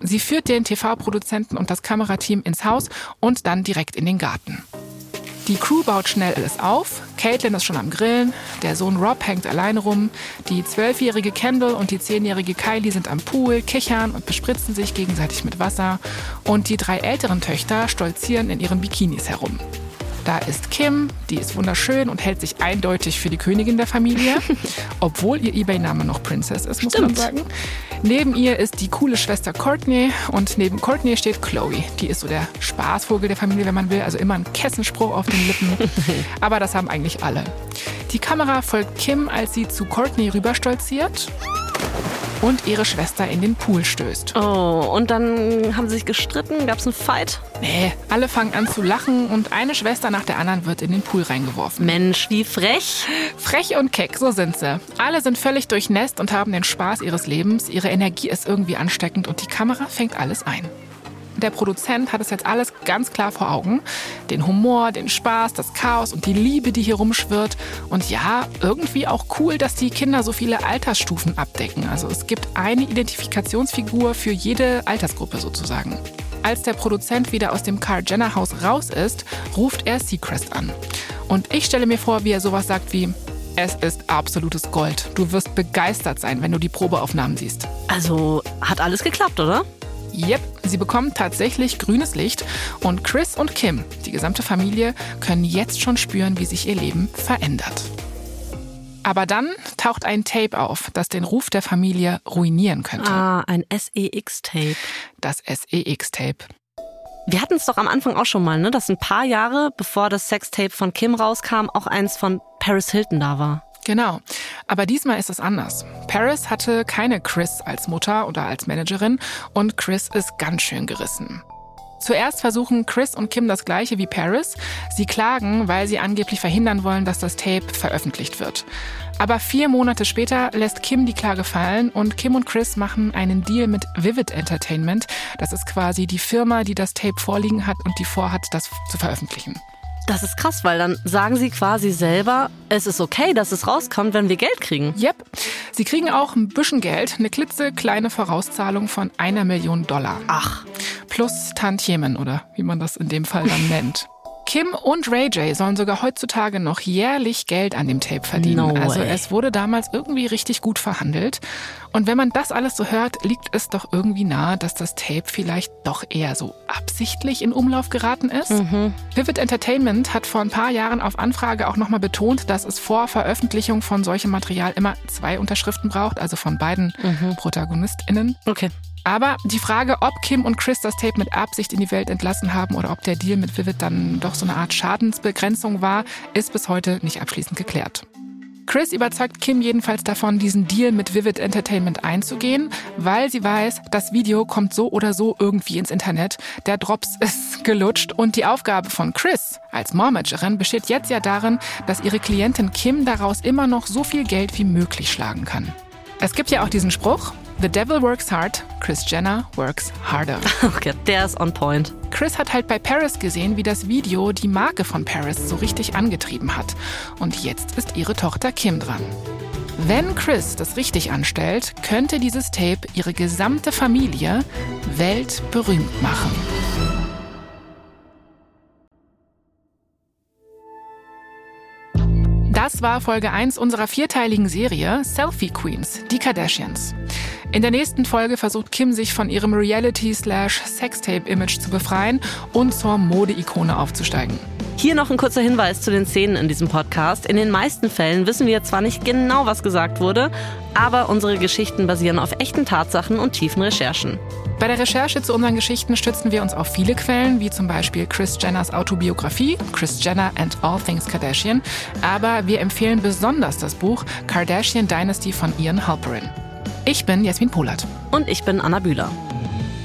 [SPEAKER 1] Sie führt den TV-Produzenten und das Kamerateam ins Haus und dann direkt in den Garten. Die Crew baut schnell alles auf. Caitlin ist schon am Grillen. Der Sohn Rob hängt alleine rum. Die zwölfjährige Kendall und die zehnjährige Kylie sind am Pool, kichern und bespritzen sich gegenseitig mit Wasser. Und die drei älteren Töchter stolzieren in ihren Bikinis herum. Da ist Kim, die ist wunderschön und hält sich eindeutig für die Königin der Familie, obwohl ihr Ebay-Name noch Princess ist, muss Stimmt. man sagen. Neben ihr ist die coole Schwester Courtney und neben Courtney steht Chloe. Die ist so der Spaßvogel der Familie, wenn man will, also immer ein Kessenspruch auf den Lippen. Aber das haben eigentlich alle. Die Kamera folgt Kim, als sie zu Courtney rüberstolziert und ihre Schwester in den Pool stößt.
[SPEAKER 2] Oh, und dann haben sie sich gestritten? Gab es einen Fight?
[SPEAKER 1] Nee, alle fangen an zu lachen und eine Schwester nach der anderen wird in den Pool reingeworfen.
[SPEAKER 2] Mensch, wie frech.
[SPEAKER 1] Frech und keck, so sind sie. Alle sind völlig durchnässt und haben den Spaß ihres Lebens. Ihre Energie ist irgendwie ansteckend und die Kamera fängt alles ein. Der Produzent hat es jetzt alles ganz klar vor Augen. Den Humor, den Spaß, das Chaos und die Liebe, die hier rumschwirrt. Und ja, irgendwie auch cool, dass die Kinder so viele Altersstufen abdecken. Also es gibt eine Identifikationsfigur für jede Altersgruppe sozusagen. Als der Produzent wieder aus dem Carl Jenner Haus raus ist, ruft er Seacrest an. Und ich stelle mir vor, wie er sowas sagt wie, es ist absolutes Gold. Du wirst begeistert sein, wenn du die Probeaufnahmen siehst.
[SPEAKER 2] Also hat alles geklappt, oder?
[SPEAKER 1] Yep, sie bekommen tatsächlich grünes Licht und Chris und Kim, die gesamte Familie, können jetzt schon spüren, wie sich ihr Leben verändert. Aber dann taucht ein Tape auf, das den Ruf der Familie ruinieren könnte.
[SPEAKER 2] Ah, ein SEX-Tape.
[SPEAKER 1] Das SEX-Tape.
[SPEAKER 2] Wir hatten es doch am Anfang auch schon mal, ne? dass ein paar Jahre bevor das Sextape von Kim rauskam, auch eins von Paris Hilton da war.
[SPEAKER 1] Genau. Aber diesmal ist es anders. Paris hatte keine Chris als Mutter oder als Managerin und Chris ist ganz schön gerissen. Zuerst versuchen Chris und Kim das gleiche wie Paris. Sie klagen, weil sie angeblich verhindern wollen, dass das Tape veröffentlicht wird. Aber vier Monate später lässt Kim die Klage fallen und Kim und Chris machen einen Deal mit Vivid Entertainment. Das ist quasi die Firma, die das Tape vorliegen hat und die vorhat, das zu veröffentlichen.
[SPEAKER 2] Das ist krass, weil dann sagen sie quasi selber, es ist okay, dass es rauskommt, wenn wir Geld kriegen.
[SPEAKER 1] Yep. Sie kriegen auch ein bisschen Geld, eine klitzekleine Vorauszahlung von einer Million Dollar.
[SPEAKER 2] Ach.
[SPEAKER 1] Plus Tantiemen oder wie man das in dem Fall dann nennt. Kim und Ray J sollen sogar heutzutage noch jährlich Geld an dem Tape verdienen. No also es wurde damals irgendwie richtig gut verhandelt. Und wenn man das alles so hört, liegt es doch irgendwie nahe, dass das Tape vielleicht doch eher so absichtlich in Umlauf geraten ist. Mhm. Vivid Entertainment hat vor ein paar Jahren auf Anfrage auch nochmal betont, dass es vor Veröffentlichung von solchem Material immer zwei Unterschriften braucht, also von beiden mhm. ProtagonistInnen.
[SPEAKER 2] Okay.
[SPEAKER 1] Aber die Frage, ob Kim und Chris das Tape mit Absicht in die Welt entlassen haben oder ob der Deal mit Vivid dann doch so eine Art Schadensbegrenzung war, ist bis heute nicht abschließend geklärt. Chris überzeugt Kim jedenfalls davon, diesen Deal mit Vivid Entertainment einzugehen, weil sie weiß, das Video kommt so oder so irgendwie ins Internet. Der Drops ist gelutscht und die Aufgabe von Chris als Mormagerin besteht jetzt ja darin, dass ihre Klientin Kim daraus immer noch so viel Geld wie möglich schlagen kann. Es gibt ja auch diesen Spruch, The Devil Works Hard, Chris Jenner Works Harder.
[SPEAKER 2] Okay, der ist on point.
[SPEAKER 1] Chris hat halt bei Paris gesehen, wie das Video die Marke von Paris so richtig angetrieben hat. Und jetzt ist ihre Tochter Kim dran. Wenn Chris das richtig anstellt, könnte dieses Tape ihre gesamte Familie weltberühmt machen. Das war Folge 1 unserer vierteiligen Serie Selfie Queens, die Kardashians. In der nächsten Folge versucht Kim sich von ihrem Reality-Sextape-Image zu befreien und zur Mode-Ikone aufzusteigen.
[SPEAKER 2] Hier noch ein kurzer Hinweis zu den Szenen in diesem Podcast. In den meisten Fällen wissen wir zwar nicht genau, was gesagt wurde, aber unsere Geschichten basieren auf echten Tatsachen und tiefen Recherchen.
[SPEAKER 1] Bei der Recherche zu unseren Geschichten stützen wir uns auf viele Quellen, wie zum Beispiel Chris Jenners Autobiografie, Chris Jenner and All Things Kardashian, aber wir empfehlen besonders das Buch Kardashian Dynasty von Ian Halperin. Ich bin Jasmin Polat.
[SPEAKER 2] Und ich bin Anna Bühler.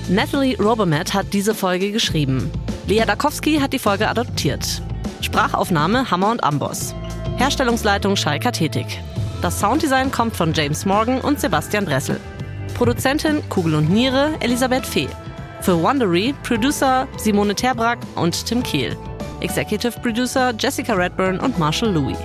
[SPEAKER 2] Natalie Robomet hat diese Folge geschrieben. Lea Dakowski hat die Folge adoptiert. Sprachaufnahme Hammer und Amboss. Herstellungsleitung Schalker Tätig. Das Sounddesign kommt von James Morgan und Sebastian Dressel. Produzentin Kugel und Niere Elisabeth Fee. Für Wondery Producer Simone Terbrack und Tim Kehl. Executive Producer Jessica Redburn und Marshall Louis.